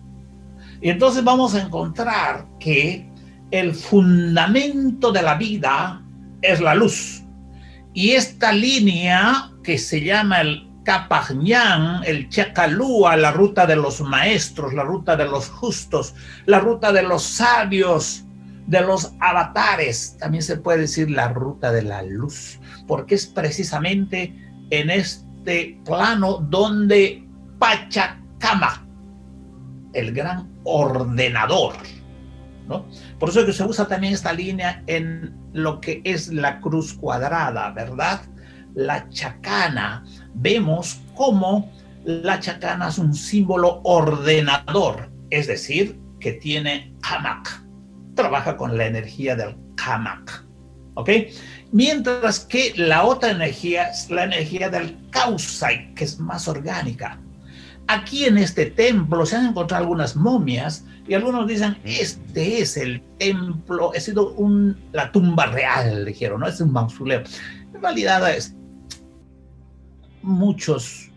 Y entonces vamos a encontrar que el fundamento de la vida es la luz. Y esta línea que se llama el Capajñán, el Chacalúa, la ruta de los maestros, la ruta de los justos, la ruta de los sabios, de los avatares. También se puede decir la ruta de la luz, porque es precisamente en este plano donde Pachacama, el gran ordenador, ¿no? Por eso es que se usa también esta línea en lo que es la cruz cuadrada, ¿verdad? La chacana, vemos cómo la chacana es un símbolo ordenador, es decir, que tiene kamak, trabaja con la energía del kamak, ¿ok? Mientras que la otra energía es la energía del kausai, que es más orgánica. Aquí en este templo se han encontrado algunas momias y algunos dicen, este es el templo, ha sido un, la tumba real, dijeron, ¿no? Es un mausoleo. En realidad es muchos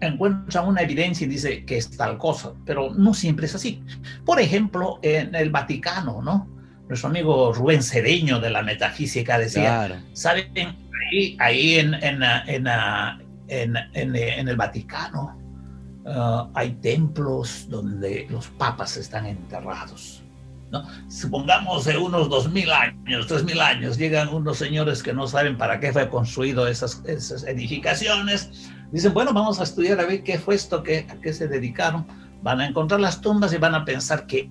encuentran una evidencia y dice que es tal cosa, pero no siempre es así. Por ejemplo, en el Vaticano, ¿no? Nuestro amigo Rubén Cedeño de la metafísica decía, ¿saben? Ahí, ahí en, en, en, en, el Vaticano uh, hay templos donde los papas están enterrados. ¿no? Supongamos de unos dos mil años, tres mil años, llegan unos señores que no saben para qué fue construido esas, esas edificaciones, dicen, bueno, vamos a estudiar a ver qué fue esto, qué, a qué se dedicaron, van a encontrar las tumbas y van a pensar que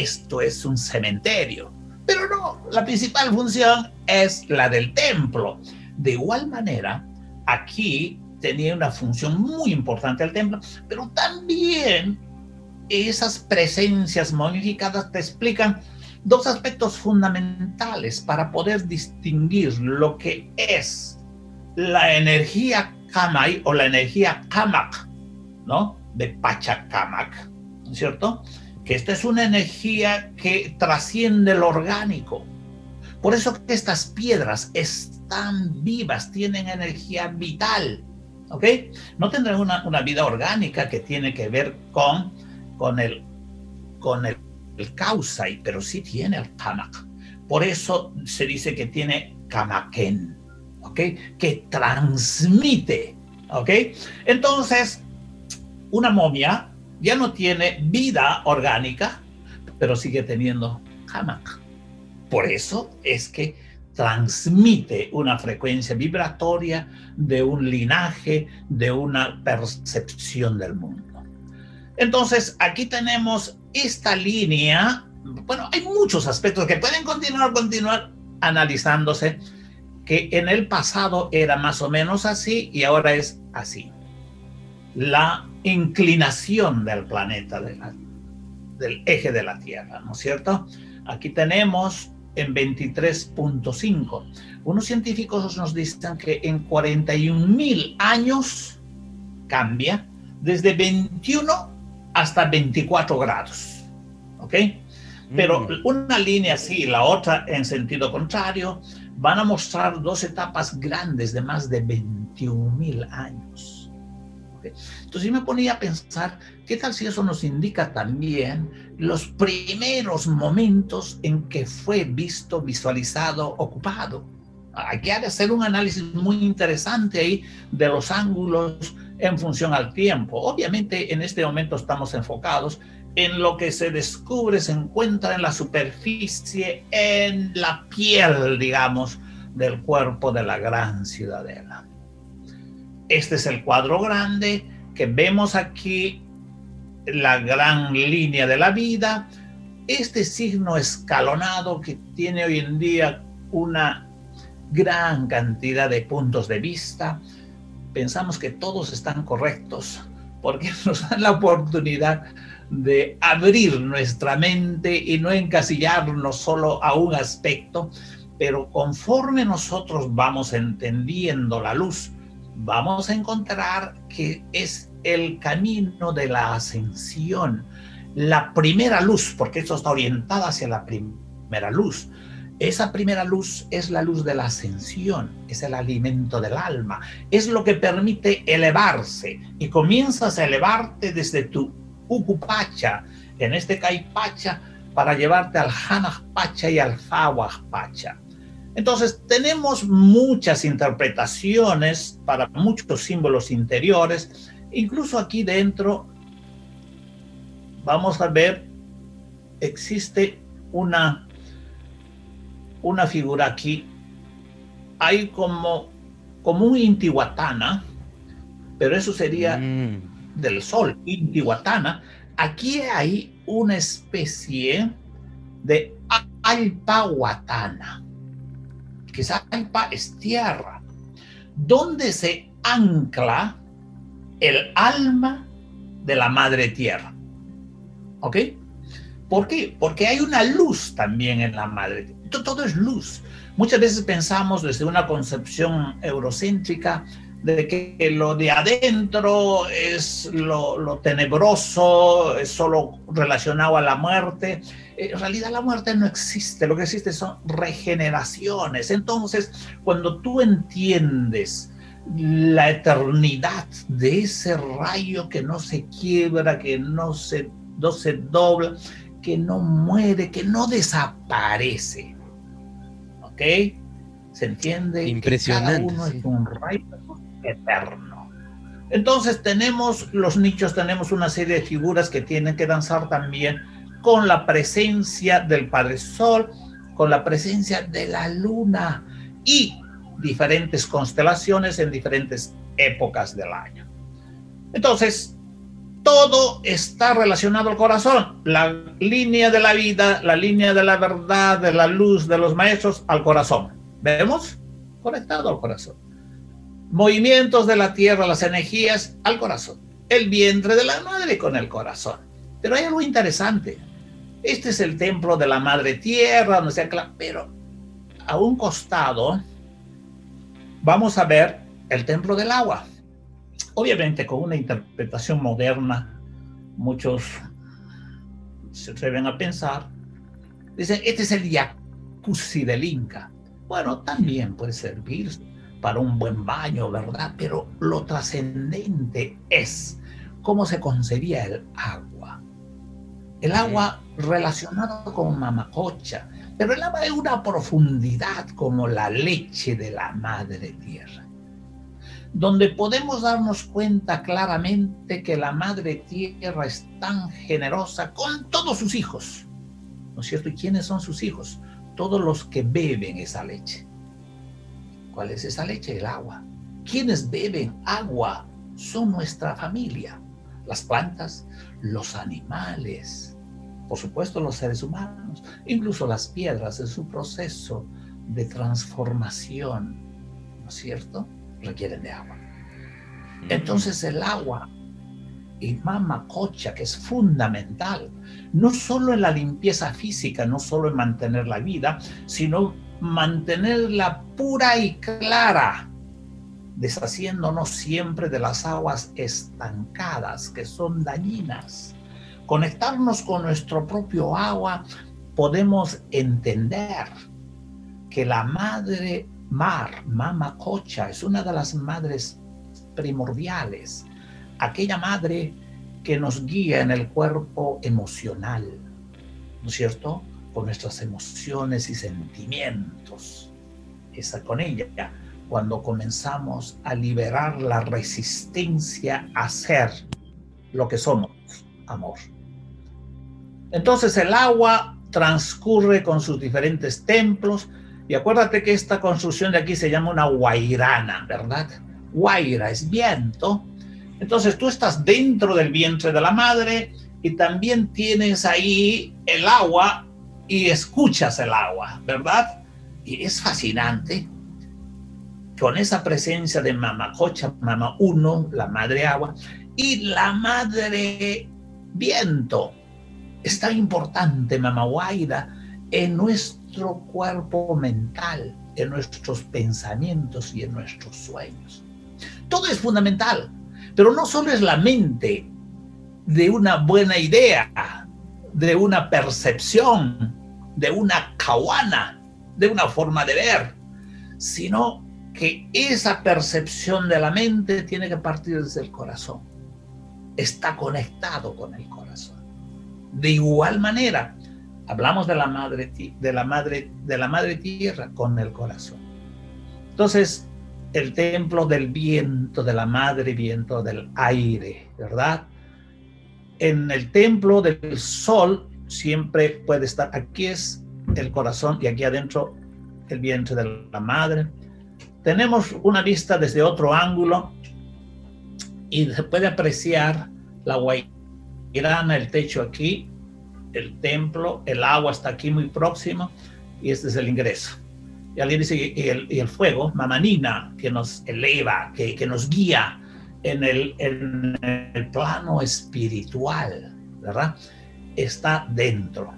esto es un cementerio. Pero no, la principal función es la del templo. De igual manera, aquí tenía una función muy importante el templo, pero también esas presencias modificadas te explican dos aspectos fundamentales para poder distinguir lo que es la energía Kamai o la energía Kamak, ¿no? De Pachacamac, ¿no es cierto? Que esta es una energía que trasciende lo orgánico. Por eso estas piedras están vivas, tienen energía vital, ¿ok? No tendrán una, una vida orgánica que tiene que ver con con el, con el, el Kausai, pero sí tiene el Kamak. Por eso se dice que tiene Kamaken, ¿ok? Que transmite, ¿ok? Entonces, una momia ya no tiene vida orgánica, pero sigue teniendo Kamak. Por eso es que transmite una frecuencia vibratoria de un linaje, de una percepción del mundo. Entonces, aquí tenemos esta línea. Bueno, hay muchos aspectos que pueden continuar, continuar analizándose, que en el pasado era más o menos así y ahora es así. La inclinación del planeta, del eje de la Tierra, ¿no es cierto? Aquí tenemos en 23.5. Unos científicos nos dicen que en 41 mil años cambia desde 21 hasta 24 grados. ¿Ok? Pero mm. una línea así y la otra en sentido contrario van a mostrar dos etapas grandes de más de 21 mil Entonces yo me ponía a pensar, ¿qué tal si eso nos indica también los primeros momentos en que fue visto, visualizado, ocupado? Hay que hacer un análisis muy interesante ahí de los ángulos en función al tiempo. Obviamente en este momento estamos enfocados en lo que se descubre, se encuentra en la superficie, en la piel, digamos, del cuerpo de la gran ciudadela. Este es el cuadro grande que vemos aquí, la gran línea de la vida, este signo escalonado que tiene hoy en día una gran cantidad de puntos de vista, pensamos que todos están correctos porque nos dan la oportunidad de abrir nuestra mente y no encasillarnos solo a un aspecto, pero conforme nosotros vamos entendiendo la luz, vamos a encontrar que es el camino de la ascensión, la primera luz, porque esto está orientado hacia la primera luz. Esa primera luz es la luz de la ascensión, es el alimento del alma, es lo que permite elevarse y comienzas a elevarte desde tu Ukupacha, en este Kaipacha, para llevarte al Pacha y al Pacha. Entonces, tenemos muchas interpretaciones para muchos símbolos interiores. Incluso aquí dentro, vamos a ver, existe una, una figura aquí. Hay como, como un Intihuatana, pero eso sería mm. del sol, Intihuatana. Aquí hay una especie de Alpahuatana que Saipa es tierra, donde se ancla el alma de la madre tierra. ¿Ok? ¿Por qué? Porque hay una luz también en la madre. Todo, todo es luz. Muchas veces pensamos desde una concepción eurocéntrica de que lo de adentro es lo, tenebroso, es solo relacionado a la muerte. En realidad la muerte no existe, lo que existe son regeneraciones. Entonces, cuando tú entiendes la eternidad de ese rayo que no se quiebra, que no se, no se dobla, que no muere, que no desaparece. ¿Ok? ¿Se entiende? Impresionante. Que cada uno es un rayo eterno. Entonces tenemos los nichos, tenemos una serie de figuras que tienen que danzar también con la presencia del Padre Sol, con la presencia de la Luna y diferentes constelaciones en diferentes épocas del año. Entonces, todo está relacionado al corazón. La línea de la vida, la línea de la verdad, de la luz, de los maestros, al corazón. ¿Vemos? Conectado al corazón movimientos de la tierra, las energías al corazón, el vientre de la madre con el corazón. Pero hay algo interesante. Este es el templo de la madre tierra, no sé, pero a un costado vamos a ver el templo del agua. Obviamente con una interpretación moderna, muchos se atreven a pensar, dicen, este es el jacuzzi del Inca. Bueno, también puede servir para un buen baño, ¿verdad? Pero lo trascendente es cómo se concebía el agua. El agua relacionado con mamacocha, pero el agua de una profundidad como la leche de la madre tierra, donde podemos darnos cuenta claramente que la madre tierra es tan generosa con todos sus hijos, ¿no es cierto? ¿Y quiénes son sus hijos? todos los que beben esa leche. ¿Cuál es esa leche? El agua. Quienes beben agua son nuestra familia. Las plantas, los animales, por supuesto los seres humanos, incluso las piedras en su proceso de transformación, ¿no es cierto? Requieren de agua. Entonces el agua y mama cocha, que es fundamental, no solo en la limpieza física, no solo en mantener la vida, sino mantenerla pura y clara, deshaciéndonos siempre de las aguas estancadas que son dañinas. Conectarnos con nuestro propio agua, podemos entender que la madre mar, mama cocha, es una de las madres primordiales, aquella madre que nos guía en el cuerpo emocional, ¿no es cierto? Con nuestras emociones y sentimientos. Esa con ella, cuando comenzamos a liberar la resistencia a ser lo que somos, amor. Entonces el agua transcurre con sus diferentes templos y acuérdate que esta construcción de aquí se llama una guairana, ¿verdad? Guaira es viento. Entonces tú estás dentro del vientre de la madre y también tienes ahí el agua y escuchas el agua, ¿verdad? Y es fascinante con esa presencia de Mamacocha, Mama Uno, la madre agua, y la madre viento. Es tan importante, Mama Guaira, en nuestro cuerpo mental, en nuestros pensamientos y en nuestros sueños. Todo es fundamental, pero no solo es la mente de una buena idea, de una percepción, de una cahuana, de una forma de ver, sino que esa percepción de la mente tiene que partir desde el corazón. Está conectado con el corazón. De igual manera, hablamos de la madre de la madre de la madre tierra con el corazón. Entonces, el templo del viento, de la madre viento, del aire, ¿verdad? En el templo del sol siempre puede estar, aquí es el corazón y aquí adentro el vientre de la madre. Tenemos una vista desde otro ángulo y se puede apreciar la guairana, el techo aquí, el templo, el agua está aquí muy próximo y este es el ingreso. Y alguien dice, y el, y el fuego, mamanina, que nos eleva, que, que nos guía en el, en el plano espiritual, ¿verdad? Está dentro.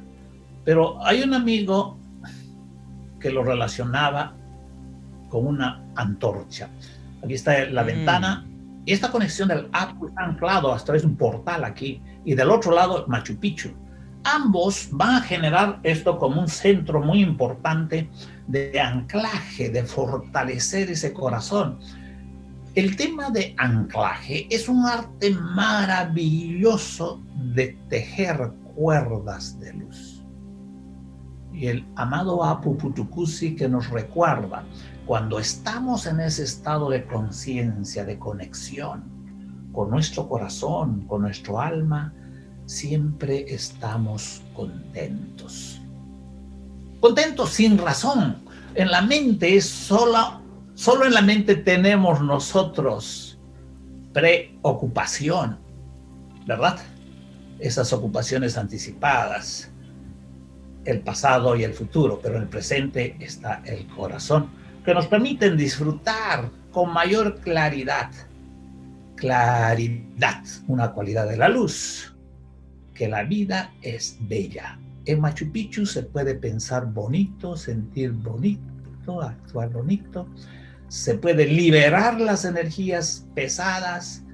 Pero hay un amigo que lo relacionaba con una antorcha. Aquí está la mm. ventana y esta conexión del Apu está anclado a través de un portal aquí y del otro lado Machu Picchu. Ambos van a generar esto como un centro muy importante de anclaje, de fortalecer ese corazón. El tema de anclaje es un arte maravilloso de tejer cuerdas de luz. Y el amado Apu Putukusi que nos recuerda, cuando estamos en ese estado de conciencia, de conexión con nuestro corazón, con nuestro alma, siempre estamos contentos contentos sin razón. En la mente es solo, solo en la mente tenemos nosotros preocupación, ¿verdad? Esas ocupaciones anticipadas, el pasado y el futuro, pero en el presente está el corazón, que nos permiten disfrutar con mayor claridad. Claridad, una cualidad de la luz, que la vida es bella, en Machu Picchu se puede pensar bonito, sentir bonito, actuar bonito, se puede liberar las energías pesadas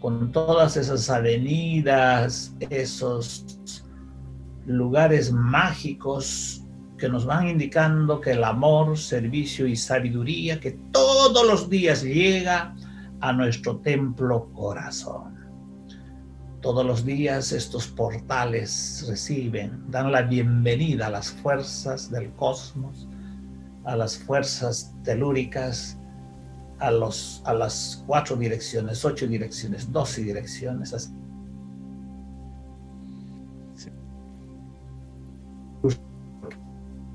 con todas esas avenidas, esos lugares mágicos que nos van indicando que el amor, servicio y sabiduría que todos los días llega a nuestro templo corazón. Todos los días estos portales reciben, dan la bienvenida a las fuerzas del cosmos, a las fuerzas telúricas, a, los, a las cuatro direcciones, ocho direcciones, doce direcciones.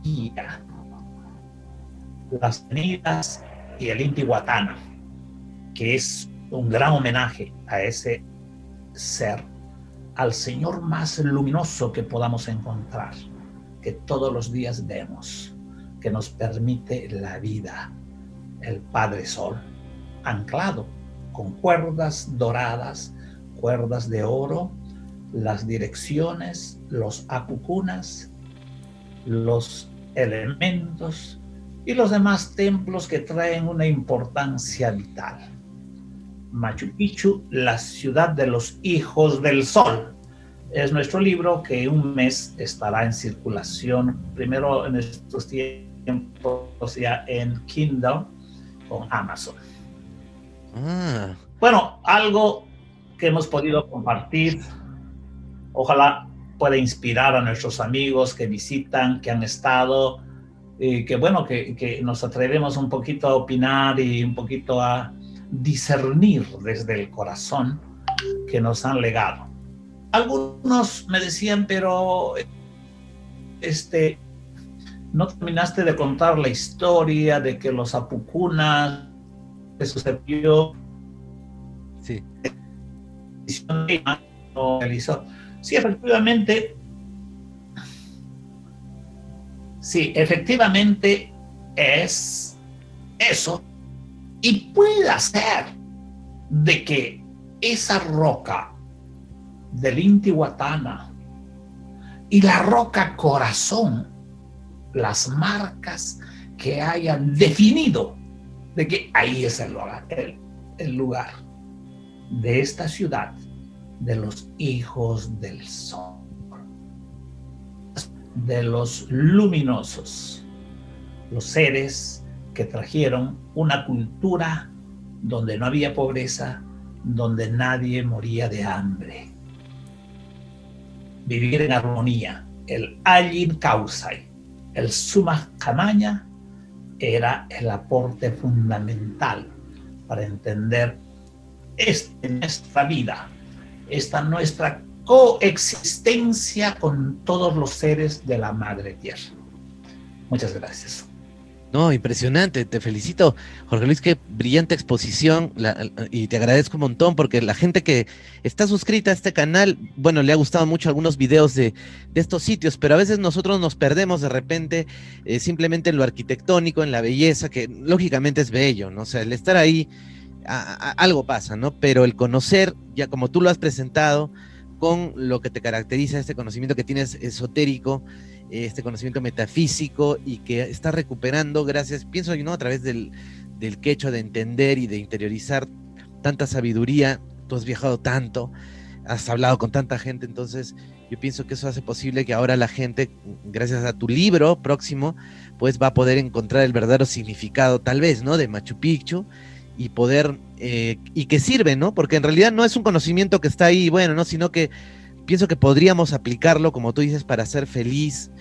día, las venidas y el Intihuatana, que es un gran homenaje a ese ser, al Señor más luminoso que podamos encontrar, que todos los días vemos, que nos permite la vida, el Padre Sol, anclado con cuerdas doradas, cuerdas de oro, las direcciones, los acucunas, los elementos y los demás templos que traen una importancia vital. Machu Picchu, la ciudad de los hijos del sol. Es nuestro libro que un mes estará en circulación, primero en estos tiempos ya en Kindle con Amazon. Ah. Bueno, algo que hemos podido compartir, ojalá pueda inspirar a nuestros amigos que visitan, que han estado, y que bueno, que, que nos atrevemos un poquito a opinar y un poquito a discernir desde el corazón que nos han legado. Algunos me decían, pero este, no terminaste de contar la historia de que los apucunas que sucedió. Sí. Sí, efectivamente. Sí, efectivamente es eso. Y puede ser de que esa roca del Intihuatana y la roca corazón, las marcas que hayan definido de que ahí es el lugar, de esta ciudad de los hijos del sol, de los luminosos, los seres que trajeron una cultura donde no había pobreza, donde nadie moría de hambre. Vivir en armonía, el Allin Kausai, el Suma Kamaña era el aporte fundamental para entender esta nuestra vida, esta nuestra coexistencia con todos los seres de la Madre Tierra. Muchas gracias. No, impresionante, te felicito, Jorge Luis, qué brillante exposición y te agradezco un montón porque la gente que está suscrita a este canal, bueno, le ha gustado mucho algunos videos de, estos sitios, pero a veces nosotros nos perdemos de repente eh, simplemente en lo arquitectónico, en la belleza, que lógicamente es bello, ¿no? O sea, el estar ahí, algo pasa, ¿no? Pero el conocer, ya como tú lo has presentado, con lo que te caracteriza, este conocimiento que tienes esotérico, este conocimiento metafísico y que está recuperando gracias, pienso yo, ¿no? A través del, del quecho de entender y de interiorizar tanta sabiduría, tú has viajado tanto, has hablado con tanta gente, entonces yo pienso que eso hace posible que ahora la gente, gracias a tu libro próximo, pues va a poder encontrar el verdadero significado, tal vez, ¿no? De Machu Picchu y poder, eh, y que sirve, ¿no? Porque en realidad no es un conocimiento que está ahí, bueno, ¿no? Sino que pienso que podríamos aplicarlo, como tú dices, para ser feliz,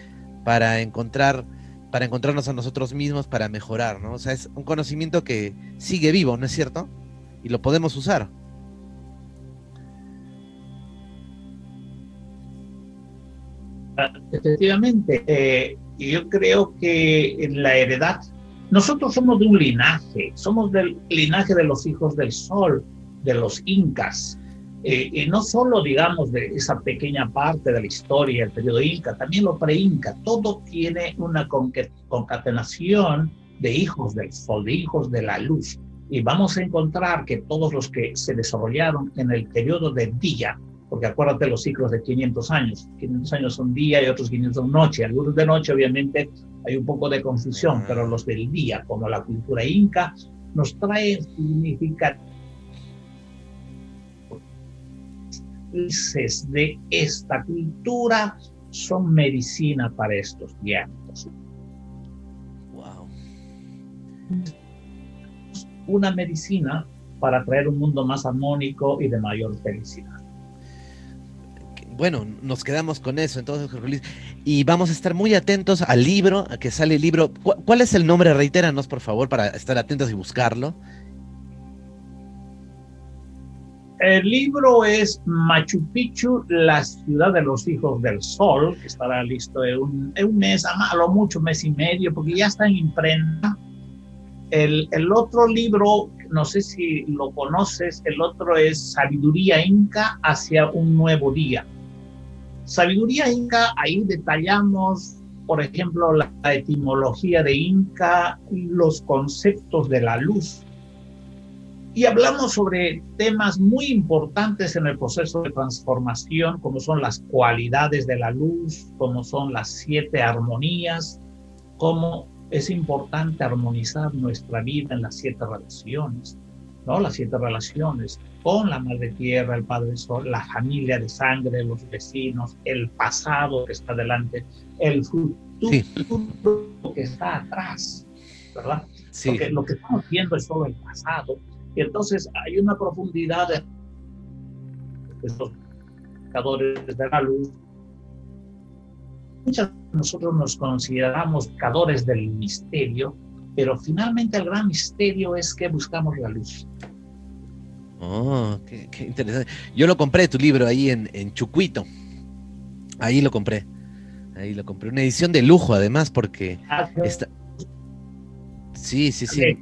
para encontrar, para encontrarnos a nosotros mismos, para mejorar, ¿no? O sea, es un conocimiento que sigue vivo, ¿no es cierto? Y lo podemos usar. Efectivamente, eh, yo creo que en la heredad, nosotros somos de un linaje, somos del linaje de los hijos del sol, de los incas, eh, y no solo, digamos, de esa pequeña parte de la historia, el periodo inca, también lo pre-inca, todo tiene una concatenación de hijos del sol, de hijos de la luz. Y vamos a encontrar que todos los que se desarrollaron en el periodo de día, porque acuérdate los ciclos de 500 años, 500 años son día y otros 500 son noche, algunos de noche obviamente hay un poco de confusión, pero los del día, como la cultura inca, nos trae de esta cultura son medicina para estos tiempos. Wow. Una medicina para traer un mundo más armónico y de mayor felicidad. Bueno, nos quedamos con eso entonces, Jorge Luis. Y vamos a estar muy atentos al libro, a que sale el libro. ¿Cuál es el nombre? Reitéranos, por favor, para estar atentos y buscarlo. El libro es Machu Picchu, la ciudad de los hijos del sol, que estará listo en un, mes, a lo mucho mes y medio, porque ya está en imprenta. El, el, otro libro, no sé si lo conoces, el otro es Sabiduría Inca hacia un nuevo día. Sabiduría Inca, ahí detallamos, por ejemplo, la etimología de Inca, los conceptos de la luz, y hablamos sobre temas muy importantes en el proceso de transformación, como son las cualidades de la luz, como son las siete armonías, cómo es importante armonizar nuestra vida en las siete relaciones, ¿no? Las siete relaciones con la Madre Tierra, el Padre Sol, la familia de sangre, los vecinos, el pasado que está delante, el futuro que está atrás, ¿verdad? Sí. Porque lo que estamos viendo es solo el pasado y entonces hay una profundidad de estos buscadores de la luz. Muchas de nosotros nos consideramos buscadores del misterio, pero finalmente el gran misterio es que buscamos la luz. Oh, qué, interesante. Yo lo compré tu libro ahí en, en Chucuito. Ahí lo compré. Ahí lo compré. Una edición de lujo, además, porque ah, está. Sí, sí, sí.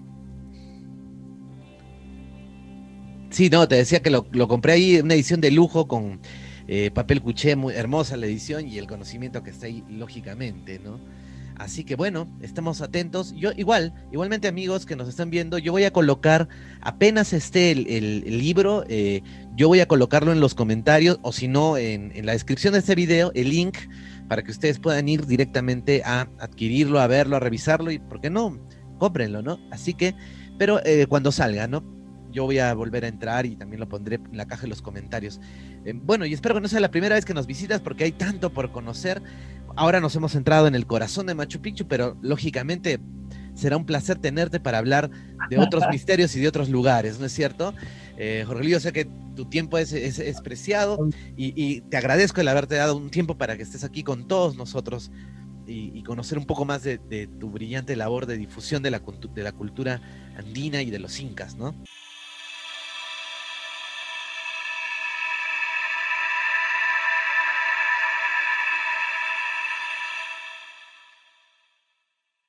Sí, no, te decía que lo, compré ahí, una edición de lujo con eh, papel cuché, muy hermosa la edición y el conocimiento que está ahí, lógicamente, ¿no? Así que bueno, estamos atentos. Yo igual, igualmente amigos que nos están viendo, yo voy a colocar, apenas esté el, libro, eh, yo voy a colocarlo en los comentarios o si no, en, la descripción de este video, el link para que ustedes puedan ir directamente a adquirirlo, a verlo, a revisarlo y, ¿por qué no? Cómprenlo, ¿no? Así que, pero eh, cuando salga, ¿no? Yo voy a volver a entrar y también lo pondré en la caja de los comentarios. Eh, bueno, y espero que no sea la primera vez que nos visitas porque hay tanto por conocer. Ahora nos hemos entrado en el corazón de Machu Picchu, pero lógicamente será un placer tenerte para hablar de otros misterios y de otros lugares, ¿no es cierto? Eh, Jorge yo sé que tu tiempo es, es, preciado y, te agradezco el haberte dado un tiempo para que estés aquí con todos nosotros y, conocer un poco más de, tu brillante labor de difusión de la, de la cultura andina y de los incas, ¿no?